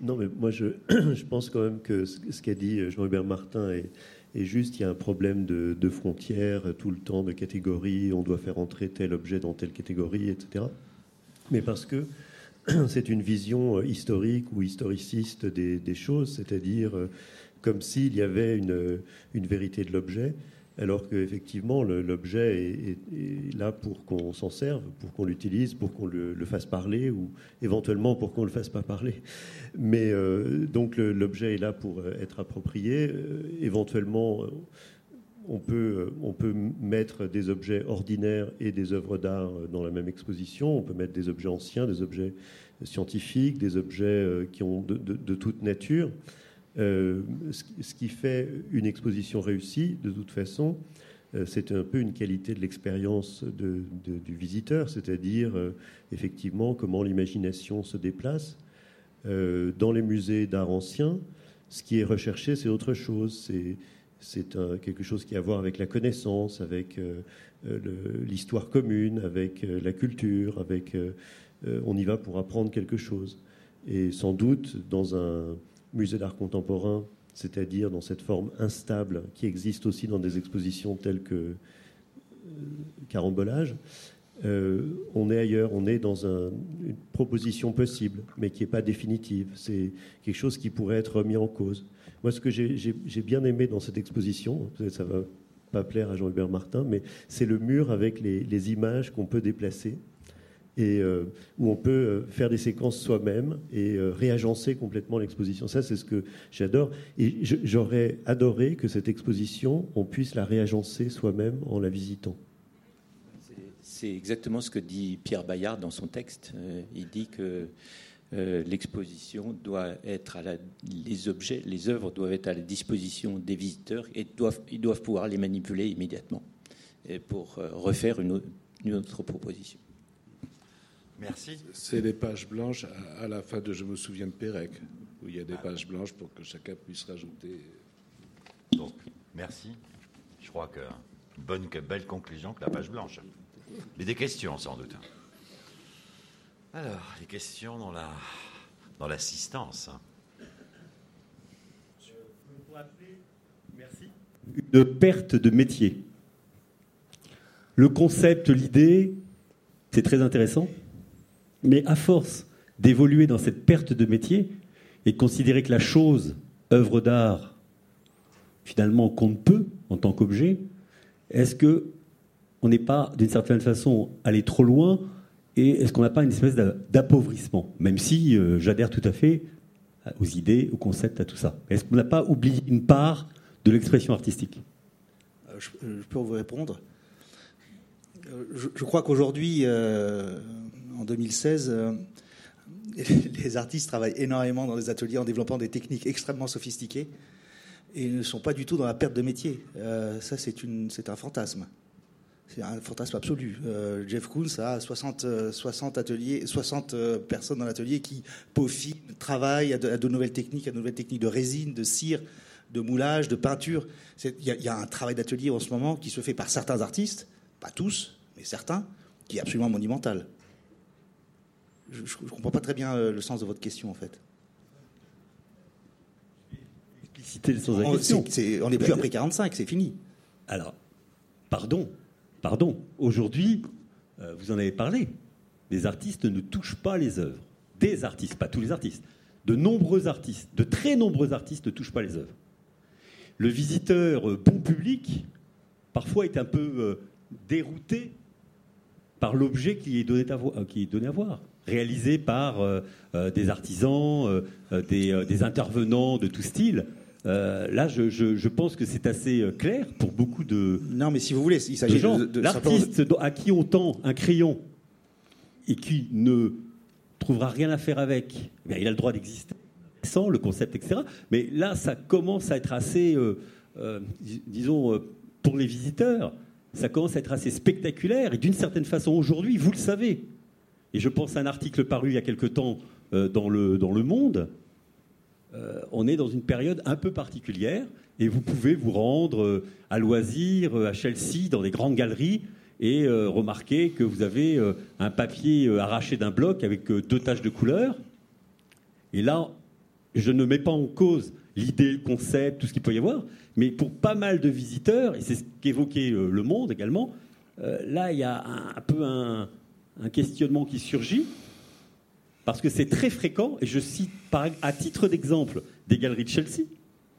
S3: Non, mais moi, je, pense quand même que ce qu'a dit Jean-Hubert Martin est, et juste. Il y a un problème de, de, frontières tout le temps, de catégories, on doit faire entrer tel objet dans telle catégorie, etc. Mais parce que c'est une vision historique ou historiciste des, choses, c'est-à-dire comme s'il y avait une vérité de l'objet, alors qu'effectivement l'objet est, là pour qu'on s'en serve, pour qu'on l'utilise, pour qu'on le, fasse parler ou éventuellement pour qu'on ne le fasse pas parler. Mais euh, donc l'objet est là pour être approprié. Euh, éventuellement, on peut, on peut mettre des objets ordinaires et des œuvres d'art dans la même exposition. On peut mettre des objets anciens, des objets scientifiques, des objets euh, qui ont de, de toute nature. Euh, ce qui fait une exposition réussie, de toute façon, euh, c'est un peu une qualité de l'expérience du visiteur, c'est-à-dire euh, effectivement comment l'imagination se déplace. Dans les musées d'art ancien, ce qui est recherché, c'est autre chose. C'est quelque chose qui a à voir avec la connaissance, avec l'histoire commune, avec la culture, on y va pour apprendre quelque chose. Et sans doute dans un musée d'art contemporain, c'est-à-dire dans cette forme instable qui existe aussi dans des expositions telles que euh, Carambolage, euh, on est ailleurs, on est dans un, une proposition possible, mais qui n'est pas définitive. C'est quelque chose qui pourrait être remis en cause. Moi, ce que j'ai bien aimé dans cette exposition, ça va pas plaire à Jean-Hubert Martin, mais c'est le mur avec les images qu'on peut déplacer euh, où on peut euh, faire des séquences soi-même et euh, réagencer complètement l'exposition. Ça, c'est ce que j'adore. Et j'aurais adoré que cette exposition, on puisse la réagencer soi-même en la visitant.
S6: C'est exactement ce que dit Pierre Bayard dans son texte. il dit que l'exposition doit être à la, les objets, les œuvres doivent être à la disposition des visiteurs et doivent, ils doivent pouvoir les manipuler immédiatement pour refaire une autre proposition.
S2: Merci.
S5: C'est les pages blanches à la fin de Je me souviens de Pérec, où il y a des pages blanches pour que chacun puisse rajouter.
S2: Donc, merci. Je crois que bonne, belle conclusion que la page blanche. Mais des questions, sans doute. Alors, les questions dans la dans l'assistance.
S7: Merci. Une perte de métier. Le concept, l'idée, c'est très intéressant. Mais à force d'évoluer dans cette perte de métier et de considérer que la chose, œuvre d'art, finalement compte peu en tant qu'objet, est-ce que on n'est pas d'une certaine façon allé trop loin et est-ce qu'on n'a pas une espèce d'appauvrissement Même si euh, j'adhère tout à fait aux idées, aux concepts, à tout ça. Est-ce qu'on n'a pas oublié une part de l'expression artistique?
S4: Euh, je, je, peux vous répondre. Euh, je, crois qu'aujourd'hui, euh, en 2016, euh, les artistes travaillent énormément dans des ateliers en développant des techniques extrêmement sophistiquées et ne sont pas du tout dans la perte de métier. Ça, c'est un fantasme. C'est un fantasme absolu. Jeff Koons a 60, euh, 60 ateliers, 60 euh, personnes dans l'atelier qui peaufinent, travaillent à de, nouvelles techniques, à de nouvelles techniques de résine, de cire, de moulage, de peinture. Il y a un travail d'atelier en ce moment qui se fait par certains artistes, pas tous, mais certains, qui est absolument monumental. Je ne comprends pas très bien euh, le sens de votre question, en fait.
S7: Expliciter le sens de la
S4: c'est- on n'est plus après 45, c'est fini.
S7: Alors, pardon, pardon. Aujourd'hui, euh, vous en avez parlé. Les artistes ne touchent pas les œuvres. Des artistes, pas tous les artistes. De nombreux artistes, de très nombreux artistes ne touchent pas les œuvres. Le visiteur euh, bon public, parfois, est un peu euh, dérouté par l'objet qui est donné à, vo- euh, qui est donné à voir, réalisé par euh, euh, des artisans, des, des intervenants de tout style. Là, je, je- je pense que c'est assez clair pour beaucoup de,
S4: Non, mais si vous voulez, il s'agit de, de- simplement de-
S7: L'artiste à qui on tend un crayon et qui ne trouvera rien à faire avec, eh bien, il a le droit d'exister sans le concept, etc. Mais là, ça commence à être assez, euh, euh, dis- disons, pour les visiteurs, ça commence à être assez spectaculaire. Et d'une certaine façon, aujourd'hui, vous le savez. Et je pense à un article paru il y a quelque temps euh, dans, le, dans Le Monde. Euh, on est dans une période un peu particulière et vous pouvez vous rendre euh, à loisir à Chelsea dans des grandes galeries et remarquer que vous avez un papier arraché d'un bloc avec deux taches de couleur. Et là, je ne mets pas en cause l'idée, le concept, tout ce qu'il peut y avoir, mais pour pas mal de visiteurs, et c'est ce qu'évoquait euh, Le Monde également, euh, là, il y a un, peu un, questionnement qui surgit, parce que c'est très fréquent, et je cite à titre d'exemple des galeries de Chelsea,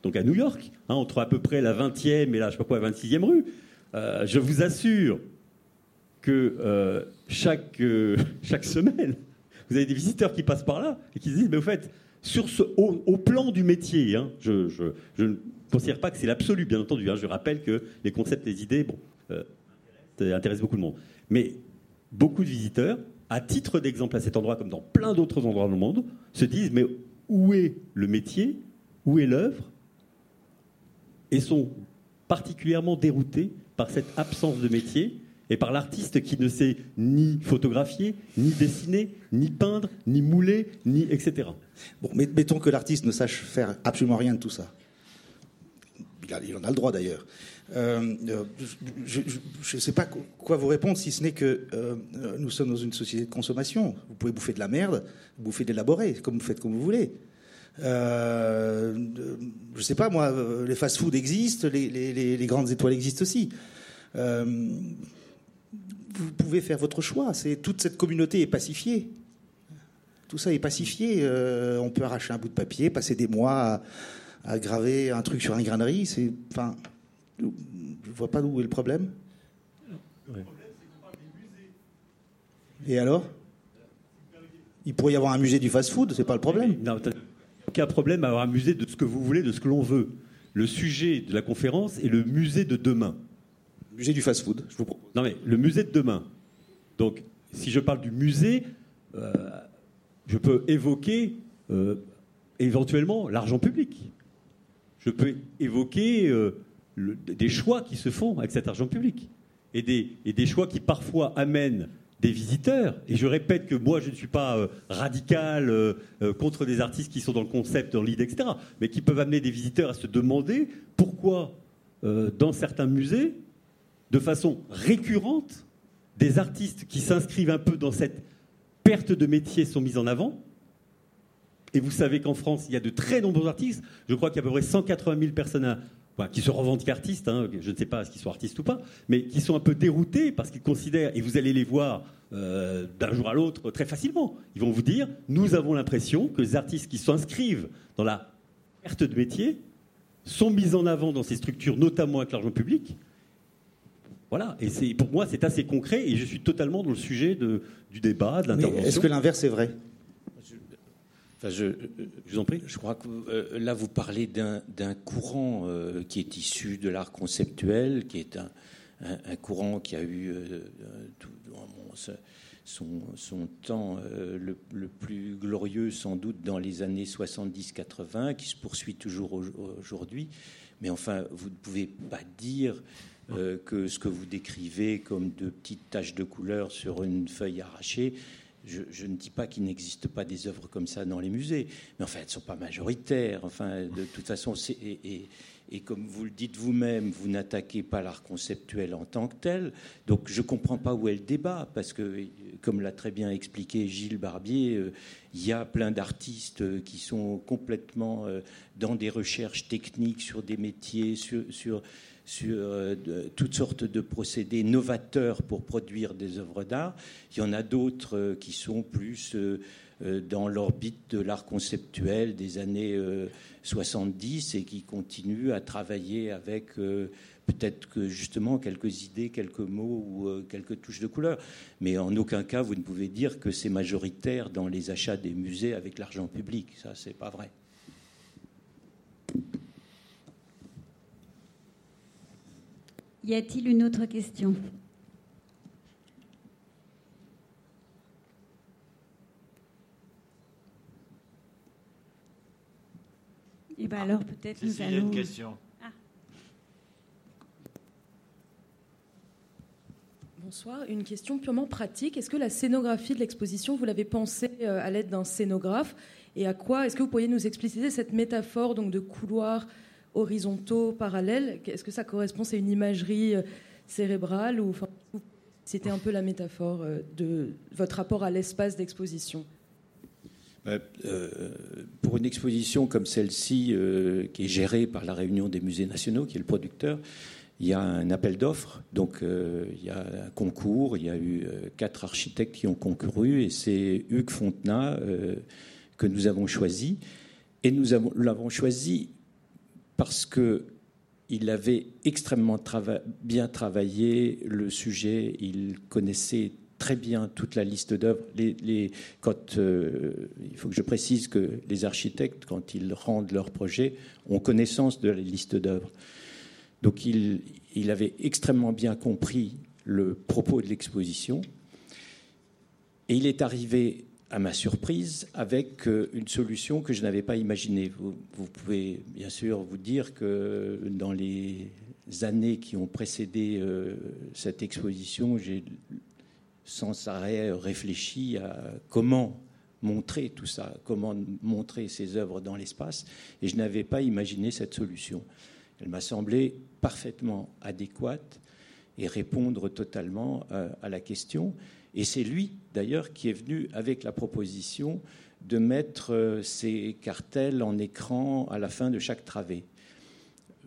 S7: donc à New York, hein, entre à peu près la 20e et la, je sais pas quoi, 26e rue. Euh, je vous assure que chaque, chaque semaine, vous avez des visiteurs qui passent par là et qui se disent, mais au fait, sur ce, au, plan du métier, hein, je- je ne considère pas que c'est l'absolu, bien entendu. hein. je rappelle que les concepts, les idées, bon, euh, ça intéresse beaucoup de monde. Mais beaucoup de visiteurs, à titre d'exemple à cet endroit comme dans plein d'autres endroits dans le monde, se disent, mais où est le métier? Où est l'œuvre? Et sont particulièrement déroutés par cette absence de métier et par l'artiste qui ne sait ni photographier, ni dessiner, ni peindre, ni mouler, ni etc.
S4: Bon, mettons que l'artiste ne sache faire absolument rien de tout ça. Il, en a le droit d'ailleurs. Euh, euh, je ne sais pas qu- quoi vous répondre si ce n'est que euh, nous sommes dans une société de consommation. Vous pouvez bouffer de la merde, bouffer de comme vous faites comme vous voulez. Je ne sais pas, moi, les fast-food existent, les, grandes étoiles existent aussi. Vous pouvez faire votre choix. Toute cette communauté est pacifiée. Tout ça est pacifié. On peut arracher un bout de papier, passer des mois à, graver un truc sur une grainerie. C'est, enfin, je vois pas où est le problème. Et alors? Il pourrait y avoir un musée du fast-food, c'est pas le problème.
S7: Non, aucun problème à avoir un musée de ce que vous voulez, de ce que l'on veut. Le sujet de la conférence est le musée de demain.
S4: Musée du fast-food, je vous propose.
S7: Non mais le musée de demain. Donc, si je parle du musée, euh, je peux évoquer euh, éventuellement l'argent public. Je peux évoquer euh, des choix qui se font avec cet argent public et des, choix qui parfois amènent des visiteurs. Et je répète que moi, je ne suis pas euh, radical euh, contre des artistes qui sont dans le concept, dans l'idée, etc. Mais qui peuvent amener des visiteurs à se demander pourquoi, dans certains musées, de façon récurrente, des artistes qui s'inscrivent un peu dans cette perte de métier sont mis en avant. Et vous savez qu'en France, il y a de très nombreux artistes. Je crois qu'il y a à peu près 180 000 personnes à- enfin, qui se revendiquent artistes. hein, je ne sais pas s'ils sont artistes ou pas, mais qui sont un peu déroutés parce qu'ils considèrent, et vous allez les voir euh, d'un jour à l'autre très facilement, ils vont vous dire, nous avons l'impression que les artistes qui s'inscrivent dans la perte de métier sont mis en avant dans ces structures, notamment avec l'argent public, voilà, et c'est, pour moi c'est assez concret et je suis totalement dans le sujet de, du débat, de l'intervention.
S4: Est-ce que l'inverse est vrai?
S6: Je,
S7: vous en prie.
S6: je crois que euh, là, vous parlez d'un courant euh, qui est issu de l'art conceptuel, qui est un, courant qui a eu euh, son, temps le, plus glorieux sans doute dans les années 70-80, qui se poursuit toujours aujourd'hui. Mais enfin, vous ne pouvez pas dire que ce que vous décrivez comme de petites taches de couleur sur une feuille arrachée, je, ne dis pas qu'il n'existe pas des œuvres comme ça dans les musées, mais enfin, elles ne sont pas majoritaires. Enfin, de toute façon, et, et, comme vous le dites vous-même, vous n'attaquez pas l'art conceptuel en tant que tel. Donc, je ne comprends pas où est le débat, parce que, comme l'a très bien expliqué Gilles Barbier, euh, il y a plein d'artistes euh, qui sont complètement euh, dans des recherches techniques sur des métiers, sur sur euh, toutes sortes de procédés novateurs pour produire des œuvres d'art. Il y en a d'autres euh, qui sont plus euh, dans l'orbite de l'art conceptuel des années 70 et qui continuent à travailler avec peut-être que justement quelques idées, quelques mots ou quelques touches de couleur. Mais en aucun cas, vous ne pouvez dire que c'est majoritaire dans les achats des musées avec l'argent public. Ça, c'est pas vrai.
S1: Y a-t-il une autre question? Et eh bien alors peut-être nous allons...
S2: une question. Ah.
S8: Bonsoir. Une question purement pratique. Est-ce que la scénographie de l'exposition, vous l'avez pensée euh, à l'aide d'un scénographe? Et à quoi Est-ce que vous pourriez nous expliciter cette métaphore donc de couloir horizontaux, parallèles. Est-ce que ça correspond C'est une imagerie euh, cérébrale ou c'était un peu la métaphore euh, de votre rapport à l'espace d'exposition?
S6: Euh, pour une exposition comme celle-ci, qui est gérée par la Réunion des musées nationaux, qui est le producteur, il y a un appel d'offres, donc il y a un concours, il y a eu quatre architectes qui ont concouru, et c'est Hugues Fontenat que nous avons choisi. Et nous l'avons choisi parce que il avait extrêmement bien travaillé le sujet, il connaissait très bien toute la liste d'œuvres. Euh, il faut que je précise que les architectes, quand ils rendent leur projet, ont connaissance de la liste d'œuvres. Donc il avait extrêmement bien compris le propos de l'exposition. Et il est arrivé à ma surprise, avec euh, une solution que je n'avais pas imaginée. Vous, pouvez bien sûr vous dire que dans les années qui ont précédé euh, cette exposition, j'ai sans arrêt réfléchi à comment montrer tout ça, comment montrer ces œuvres dans l'espace, et je n'avais pas imaginé cette solution. Elle m'a semblé parfaitement adéquate et répondre totalement euh, à la question. Et c'est lui, d'ailleurs, qui est venu avec la proposition de mettre euh, ces cartels en écran à la fin de chaque travée.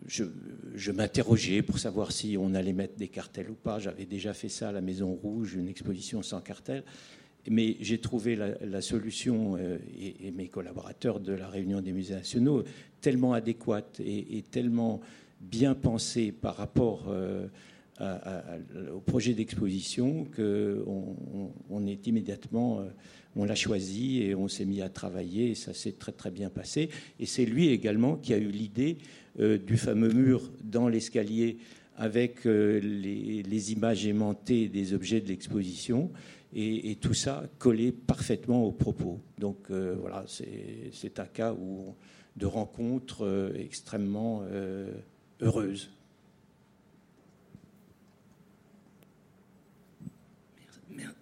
S6: Je, m'interrogeais pour savoir si on allait mettre des cartels ou pas. J'avais déjà fait ça à la Maison Rouge, une exposition sans cartel. Mais j'ai trouvé la, solution, euh, et, mes collaborateurs de la Réunion des musées nationaux, tellement adéquate et, tellement bien pensée par rapport euh, au projet d'exposition qu'on on, est immédiatement, euh, on l'a choisi et on s'est mis à travailler et ça s'est très très bien passé. Et c'est lui également qui a eu l'idée euh, du fameux mur dans l'escalier avec euh, les, images aimantées des objets de l'exposition. Et, tout ça collé parfaitement au propos. Donc voilà, c'est un cas où, de rencontre extrêmement heureuse.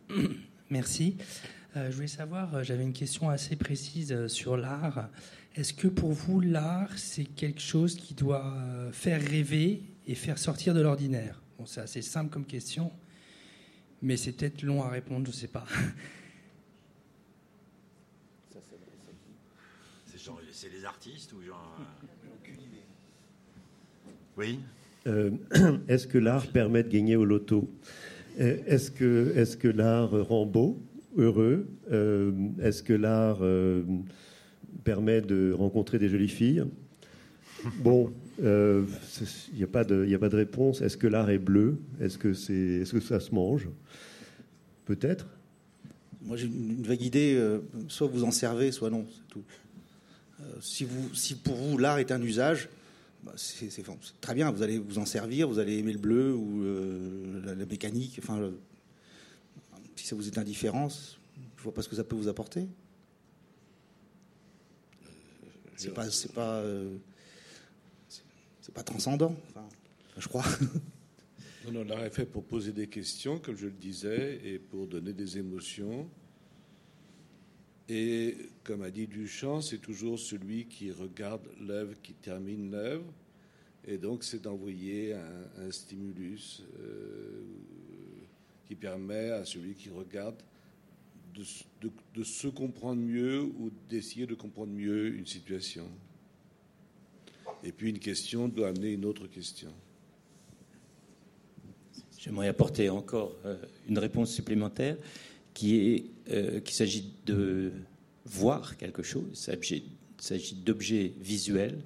S9: Merci. Euh, je voulais savoir, euh, j'avais une question assez précise euh, sur l'art. Est-ce que pour vous, l'art, c'est quelque chose qui doit faire rêver et faire sortir de l'ordinaire? Bon, c'est assez simple comme question, mais c'est peut-être long à répondre, je ne sais pas.
S2: C'est les artistes ou genre. Oui.
S3: Est-ce que l'art permet de gagner au loto? Est-ce que, l'art rend beau, heureux euh, Est-ce que l'art euh, permet de rencontrer des jolies filles? Bon, il n'y a, pas de, a pas de réponse. Est-ce que l'art est bleu? Est-ce que, que ça se mange? Peut-être.
S4: Moi, j'ai une vague idée. soit vous en servez, soit non. C'est tout. si pour vous l'art est un usage, bah, c'est très bien, vous allez vous en servir, vous allez aimer le bleu ou euh, la, mécanique. Enfin, si ça vous est indifférent, je vois pas ce que ça peut vous apporter. C'est pas, c'est pas, euh, c'est pas transcendant, je crois.
S5: Non, non, l'art fait pour poser des questions, comme je le disais, et pour donner des émotions. Et comme a dit Duchamp, c'est toujours celui qui regarde l'œuvre qui termine l'œuvre. Et donc, c'est d'envoyer un, stimulus euh, qui permet à celui qui regarde de, de- de se comprendre mieux ou d'essayer de comprendre mieux une situation. Et puis, une question doit amener une autre question.
S6: J'aimerais apporter encore euh, une réponse supplémentaire qui euh, qu'il s'agit de voir quelque chose, il s'agit- d'objets visuels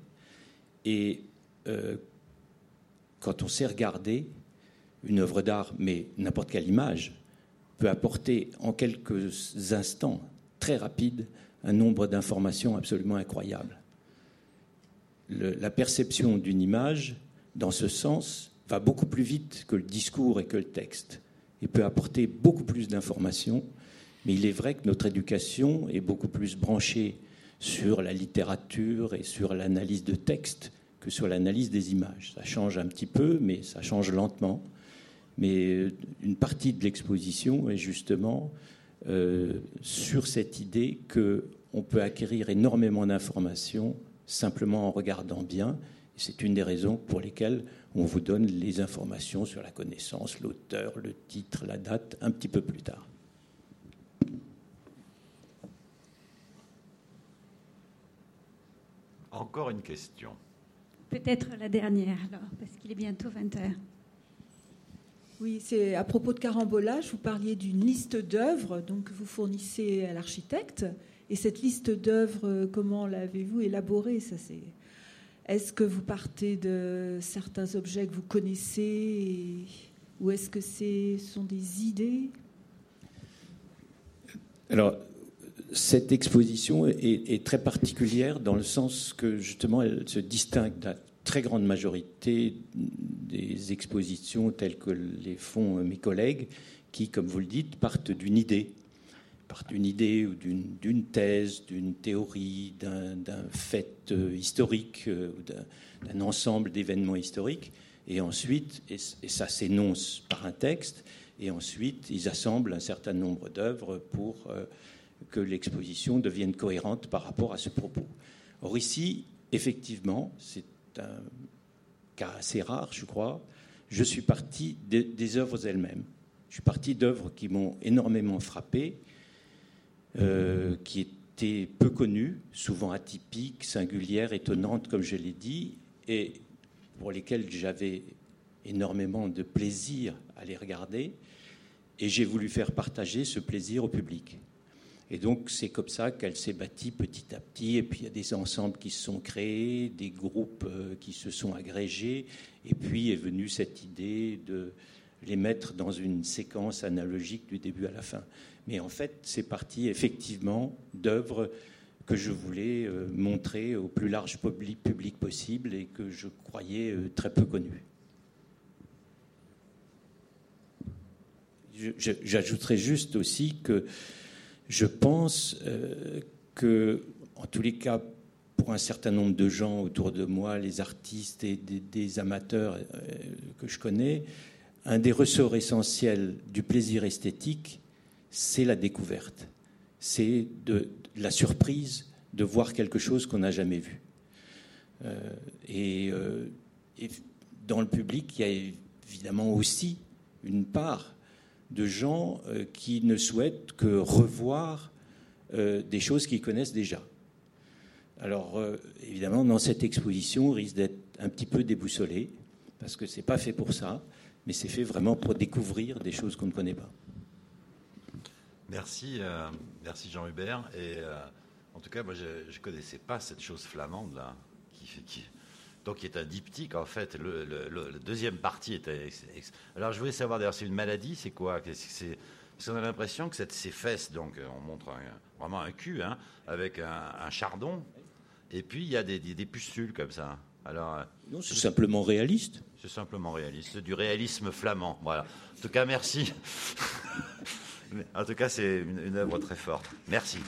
S6: et euh, quand on sait regarder une œuvre d'art, mais n'importe quelle image, peut apporter en quelques instants, très rapides, un nombre d'informations absolument incroyables. Le- la perception d'une image, dans ce sens, va beaucoup plus vite que le discours et que le texte, et peut apporter beaucoup plus d'informations. Mais il est vrai que notre éducation est beaucoup plus branchée sur la littérature et sur l'analyse de texte que sur l'analyse des images. Ça change un petit peu, mais ça change lentement. Mais euh, une partie de l'exposition est justement euh, sur cette idée qu'on peut acquérir énormément d'informations simplement en regardant bien. C'est une des raisons pour lesquelles on vous donne les informations sur la connaissance, l'auteur, le titre, la date, un petit peu plus tard.
S2: Encore une question.
S1: Peut-être la dernière, alors, parce qu'il est bientôt 20h.
S10: Oui, c'est à propos de carambolage, vous parliez d'une liste d'œuvres donc que vous fournissez à l'architecte. Et cette liste d'œuvres, comment l'avez-vous élaborée? Ça, c'est. Est-ce que vous partez de certains objets que vous connaissez ou est-ce que ce sont des idées?
S6: Alors, cette exposition est, est très particulière dans le sens que justement elle se distingue de la très grande majorité des expositions telles que les font mes collègues, qui, comme vous le dites, partent d'une idée, partent d'une idée ou d'une thèse, d'une théorie, d'un fait euh, historique, euh, ou d'un ensemble d'événements historiques, et ensuite, et, ça s'énonce par un texte, et ensuite ils assemblent un certain nombre d'œuvres pour euh, que l'exposition devienne cohérente par rapport à ce propos. Or ici, effectivement, c'est un cas assez rare, je crois. Je suis parti des œuvres elles-mêmes. Je suis parti d'œuvres qui m'ont énormément frappé, euh, qui étaient peu connues, souvent atypiques, singulières, étonnantes, comme je l'ai dit, et pour lesquelles j'avais énormément de plaisir à les regarder. Et j'ai voulu faire partager ce plaisir au public. Et donc, c'est comme ça qu'elle s'est bâtie petit à petit. Et puis, il y a des ensembles qui se sont créés, des groupes euh, qui se sont agrégés. Et puis est venue cette idée de les mettre dans une séquence analogique du début à la fin. Mais en fait, c'est parti effectivement d'œuvres que je voulais euh, montrer au plus large public, possible et que je croyais euh, très peu connues. J'ajouterais juste aussi que je pense euh, que, en tous les cas, pour un certain nombre de gens autour de moi, les artistes et des, des amateurs que je connais, un des ressorts essentiels du plaisir esthétique, c'est la découverte. C'est de, la surprise de voir quelque chose qu'on n'a jamais vu. Euh, et, euh, et dans le public, il y a évidemment aussi une part de gens euh, qui ne souhaitent que revoir des choses qu'ils connaissent déjà. Alors, évidemment, dans cette exposition, on risque d'être un petit peu déboussolé, parce que ce n'est pas fait pour ça, mais c'est fait vraiment pour découvrir des choses qu'on ne connaît pas.
S2: Merci, euh, merci Jean Hubert. Et euh, en tout cas, moi, je ne connaissais pas cette chose flamande là, qui, fait- qui- donc qui est un diptyque en fait. Le, le- le- la deuxième partie ex- Alors, je voulais savoir d'ailleurs, c'est une maladie, c'est quoi? C'est? Parce qu'on a l'impression que cette, ces fesses, donc on montre un- vraiment un cul, hein, avec un, un chardon, et puis il y a des, des- des pustules comme ça. Alors, euh,
S6: Non, c'est simplement réaliste.
S2: c'est simplement réaliste, c'est du réalisme flamand. Voilà. En tout cas, merci. En tout cas, c'est une, œuvre très forte. Merci.